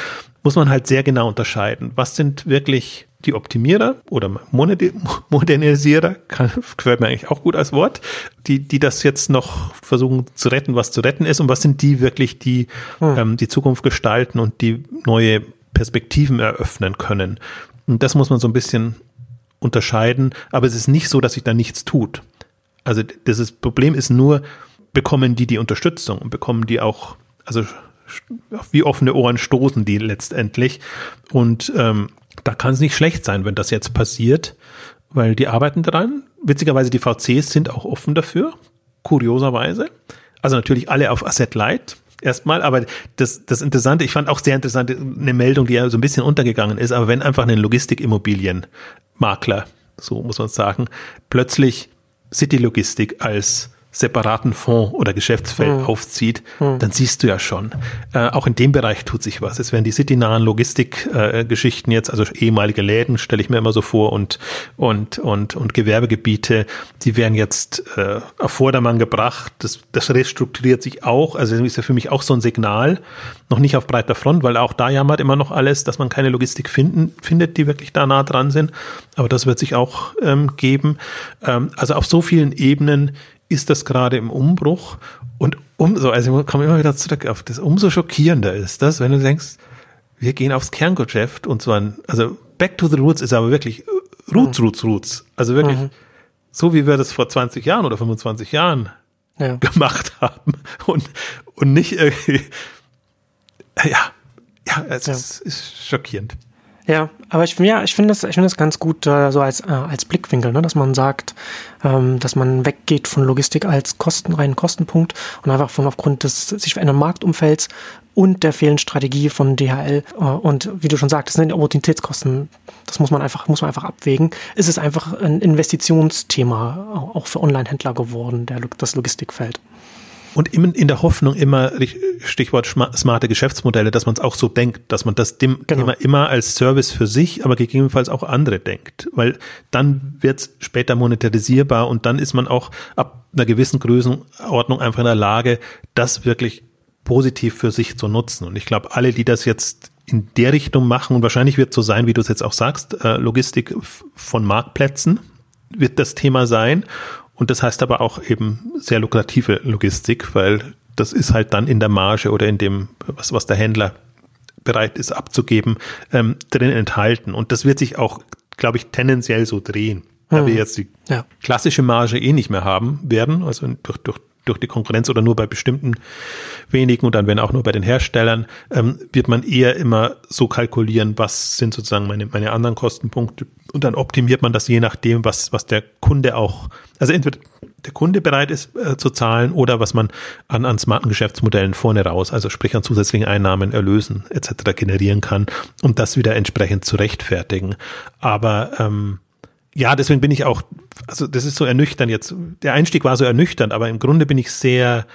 muss man halt sehr genau unterscheiden. Was sind wirklich die Optimierer oder Modernisierer, kann, gefällt mir eigentlich auch gut als Wort, die, die das jetzt noch versuchen zu retten, was zu retten ist und was sind die wirklich, die hm. ähm, die Zukunft gestalten und die neue Perspektiven eröffnen können. Und das muss man so ein bisschen unterscheiden, aber es ist nicht so, dass sich da nichts tut. Also das ist, Problem ist nur, bekommen die die Unterstützung und bekommen die auch, also wie offene Ohren stoßen die letztendlich. Und ähm, da kann es nicht schlecht sein, wenn das jetzt passiert, weil die arbeiten dran. Witzigerweise, die VCs sind auch offen dafür, kurioserweise. Also natürlich alle auf Asset Light erstmal, aber das, das Interessante, ich fand auch sehr interessant, eine Meldung, die ja so ein bisschen untergegangen ist, aber wenn einfach ein Logistikimmobilienmakler, so muss man sagen, plötzlich City Logistik als separaten Fonds oder Geschäftsfeld hm. aufzieht, hm. dann siehst du ja schon, äh, auch in dem Bereich tut sich was. Es werden die citynahen Logistikgeschichten äh, jetzt, also ehemalige Läden, stelle ich mir immer so vor, und, und, und, und Gewerbegebiete, die werden jetzt äh, auf Vordermann gebracht. Das, das restrukturiert sich auch. Also das ist ja für mich auch so ein Signal, noch nicht auf breiter Front, weil auch da jammert immer noch alles, dass man keine Logistik finden, findet, die wirklich da nah dran sind. Aber das wird sich auch ähm, geben. Ähm, also auf so vielen Ebenen ist das gerade im Umbruch und umso, also ich komme immer wieder zurück auf das, umso schockierender ist das, wenn du denkst, wir gehen aufs Kerngeschäft und zwar, also back to the roots ist aber wirklich roots, mhm. roots, roots. Also wirklich mhm. so, wie wir das vor 20 Jahren oder 25 Jahren ja. gemacht haben und, und nicht irgendwie, ja, ja, es ja. Ist, ist schockierend. Ja, aber ich, ja, ich finde das, ich finde das ganz gut, äh, so als, äh, als Blickwinkel, ne, dass man sagt, ähm, dass man weggeht von Logistik als Kosten, reinen Kostenpunkt und einfach von aufgrund des sich verändernden Marktumfelds und der fehlenden Strategie von DHL äh, und wie du schon sagtest, sind Opportunitätskosten, das muss man einfach, muss man einfach abwägen. Es ist einfach ein Investitionsthema auch für Online-Händler geworden, der, das Logistikfeld. Und in, in der Hoffnung immer, Stichwort smarte Geschäftsmodelle, dass man es auch so denkt, dass man das dem genau. Thema immer als Service für sich, aber gegebenenfalls auch andere denkt. Weil dann wird es später monetarisierbar und dann ist man auch ab einer gewissen Größenordnung einfach in der Lage, das wirklich positiv für sich zu nutzen. Und ich glaube, alle, die das jetzt in der Richtung machen, und wahrscheinlich wird so sein, wie du es jetzt auch sagst, äh, Logistik von Marktplätzen wird das Thema sein. Und das heißt aber auch eben sehr lukrative Logistik, weil das ist halt dann in der Marge oder in dem, was, was der Händler bereit ist abzugeben, ähm, drin enthalten. Und das wird sich auch, glaube ich, tendenziell so drehen. Da hm. wir jetzt die ja. klassische Marge eh nicht mehr haben werden, also durch, durch durch die Konkurrenz oder nur bei bestimmten wenigen und dann wenn auch nur bei den Herstellern, ähm, wird man eher immer so kalkulieren, was sind sozusagen meine, meine anderen Kostenpunkte und dann optimiert man das je nachdem, was, was der Kunde auch, also entweder der Kunde bereit ist äh, zu zahlen oder was man an, an smarten Geschäftsmodellen vorne raus, also sprich an zusätzlichen Einnahmen, Erlösen etc. generieren kann, um das wieder entsprechend zu rechtfertigen. Aber ähm, ja, deswegen bin ich auch, also das ist so ernüchternd jetzt. Der Einstieg war so ernüchternd, aber im Grunde bin ich sehr,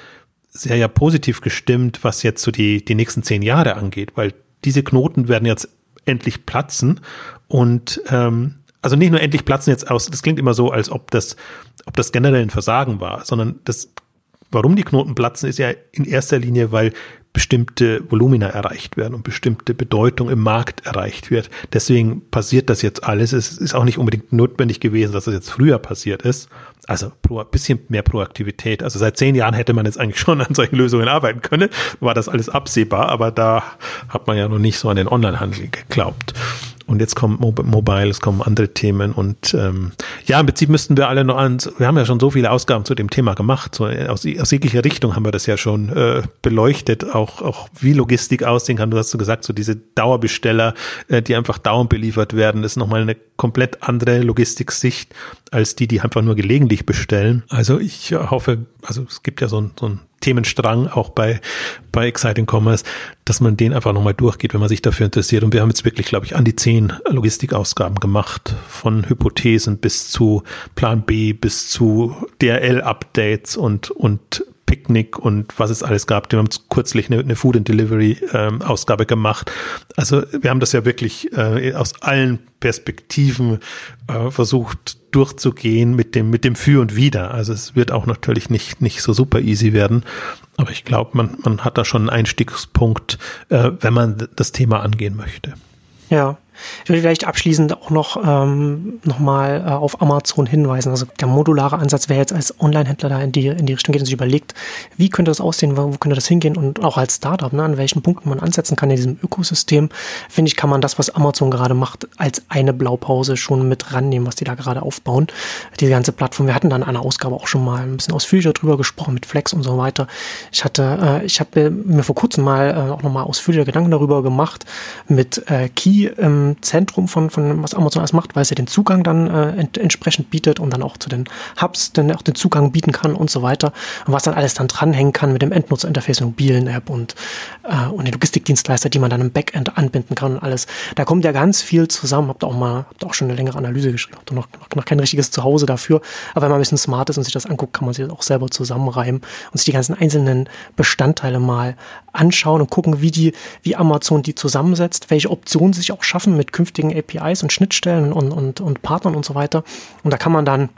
sehr ja positiv gestimmt, was jetzt so die, die nächsten zehn Jahre angeht, weil diese Knoten werden jetzt endlich platzen und ähm, also nicht nur endlich platzen jetzt aus, das klingt immer so, als ob das, ob das generell ein Versagen war, sondern das, warum die Knoten platzen, ist ja in erster Linie, weil bestimmte Volumina erreicht werden und bestimmte Bedeutung im Markt erreicht wird. Deswegen passiert das jetzt alles. Es ist auch nicht unbedingt notwendig gewesen, dass das jetzt früher passiert ist. Also ein bisschen mehr Proaktivität. Also seit zehn Jahren hätte man jetzt eigentlich schon an solchen Lösungen arbeiten können. War das alles absehbar, aber da hat man ja noch nicht so an den Onlinehandel geglaubt. Und jetzt kommt Mobile, es kommen andere Themen und ähm, ja, im Prinzip müssten wir alle noch an, wir haben ja schon so viele Ausgaben zu dem Thema gemacht, so aus, aus jeglicher Richtung haben wir das ja schon äh, beleuchtet, auch, auch wie Logistik aussehen kann. Du hast so gesagt, so diese Dauerbesteller, äh, die einfach dauernd beliefert werden, ist nochmal eine komplett andere Logistiksicht als die, die einfach nur gelegentlich bestellen. Also ich hoffe, also es gibt ja so ein, so ein Themenstrang auch bei, bei Exciting Commerce, dass man den einfach nochmal durchgeht, wenn man sich dafür interessiert. Und wir haben jetzt wirklich, glaube ich, an die zehn Logistikausgaben gemacht, von Hypothesen bis zu Plan B, bis zu DRL-Updates und, und Picknick und was es alles gab. Wir haben kürzlich eine, eine Food and Delivery ähm, Ausgabe gemacht. Also wir haben das ja wirklich äh, aus allen Perspektiven äh, versucht durchzugehen mit dem mit dem Für und Wider. Also es wird auch natürlich nicht nicht so super easy werden, aber ich glaube, man man hat da schon einen Einstiegspunkt, äh, wenn man das Thema angehen möchte. Ja, ich würde vielleicht abschließend auch noch, ähm, noch mal äh, auf Amazon hinweisen. Also der modulare Ansatz, wer jetzt als Online-Händler da in die, in die Richtung geht und sich überlegt, wie könnte das aussehen, wo, könnte das hingehen und auch als Startup, ne, an welchen Punkten man ansetzen kann in diesem Ökosystem, finde ich, kann man das, was Amazon gerade macht, als eine Blaupause schon mit rannehmen, was die da gerade aufbauen. Diese ganze Plattform. Wir hatten dann in einer Ausgabe auch schon mal ein bisschen ausführlicher drüber gesprochen mit Flex und so weiter. Ich hatte, äh, ich habe mir vor kurzem mal äh, auch nochmal ausführlicher Gedanken darüber gemacht mit äh, Key Zentrum von, von was Amazon alles macht, weil es ja den Zugang dann äh, ent entsprechend bietet und dann auch zu den Hubs dann auch den Zugang bieten kann und so weiter. Und was dann alles dann dranhängen kann mit dem Endnutzerinterface, mobilen App und, äh, und den Logistikdienstleister, die man dann im Backend anbinden kann und alles. Da kommt ja ganz viel zusammen. Habt auch mal, habt auch schon eine längere Analyse geschrieben, habt noch, noch, noch kein richtiges Zuhause dafür. Aber wenn man ein bisschen smart ist und sich das anguckt, kann man sich das auch selber zusammenreimen und sich die ganzen einzelnen Bestandteile mal anschauen und gucken, wie die, wie Amazon die zusammensetzt, welche Optionen sich auch schaffen mit künftigen APIs und Schnittstellen und, und, und Partnern und so weiter. Und da kann man dann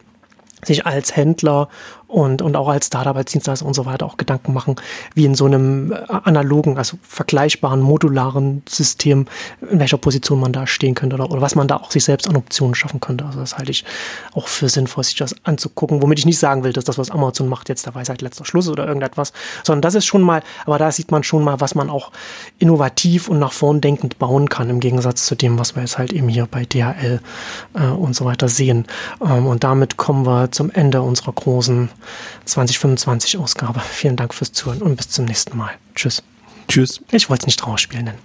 sich als Händler und, und auch als Startup, als Dienstleister und so weiter auch Gedanken machen, wie in so einem äh, analogen, also vergleichbaren, modularen System, in welcher Position man da stehen könnte oder, oder was man da auch sich selbst an Optionen schaffen könnte. Also das halte ich auch für sinnvoll, sich das anzugucken, womit ich nicht sagen will, dass das, was Amazon macht, jetzt der Weisheit letzter Schluss oder irgendetwas, sondern das ist schon mal, aber da sieht man schon mal, was man auch innovativ und nach vorn denkend bauen kann, im Gegensatz zu dem, was wir jetzt halt eben hier bei DHL äh, und so weiter sehen. Ähm, und damit kommen wir zum Ende unserer großen 2025 Ausgabe. Vielen Dank fürs Zuhören und bis zum nächsten Mal. Tschüss. Tschüss. Ich wollte es nicht Trauerspiel nennen.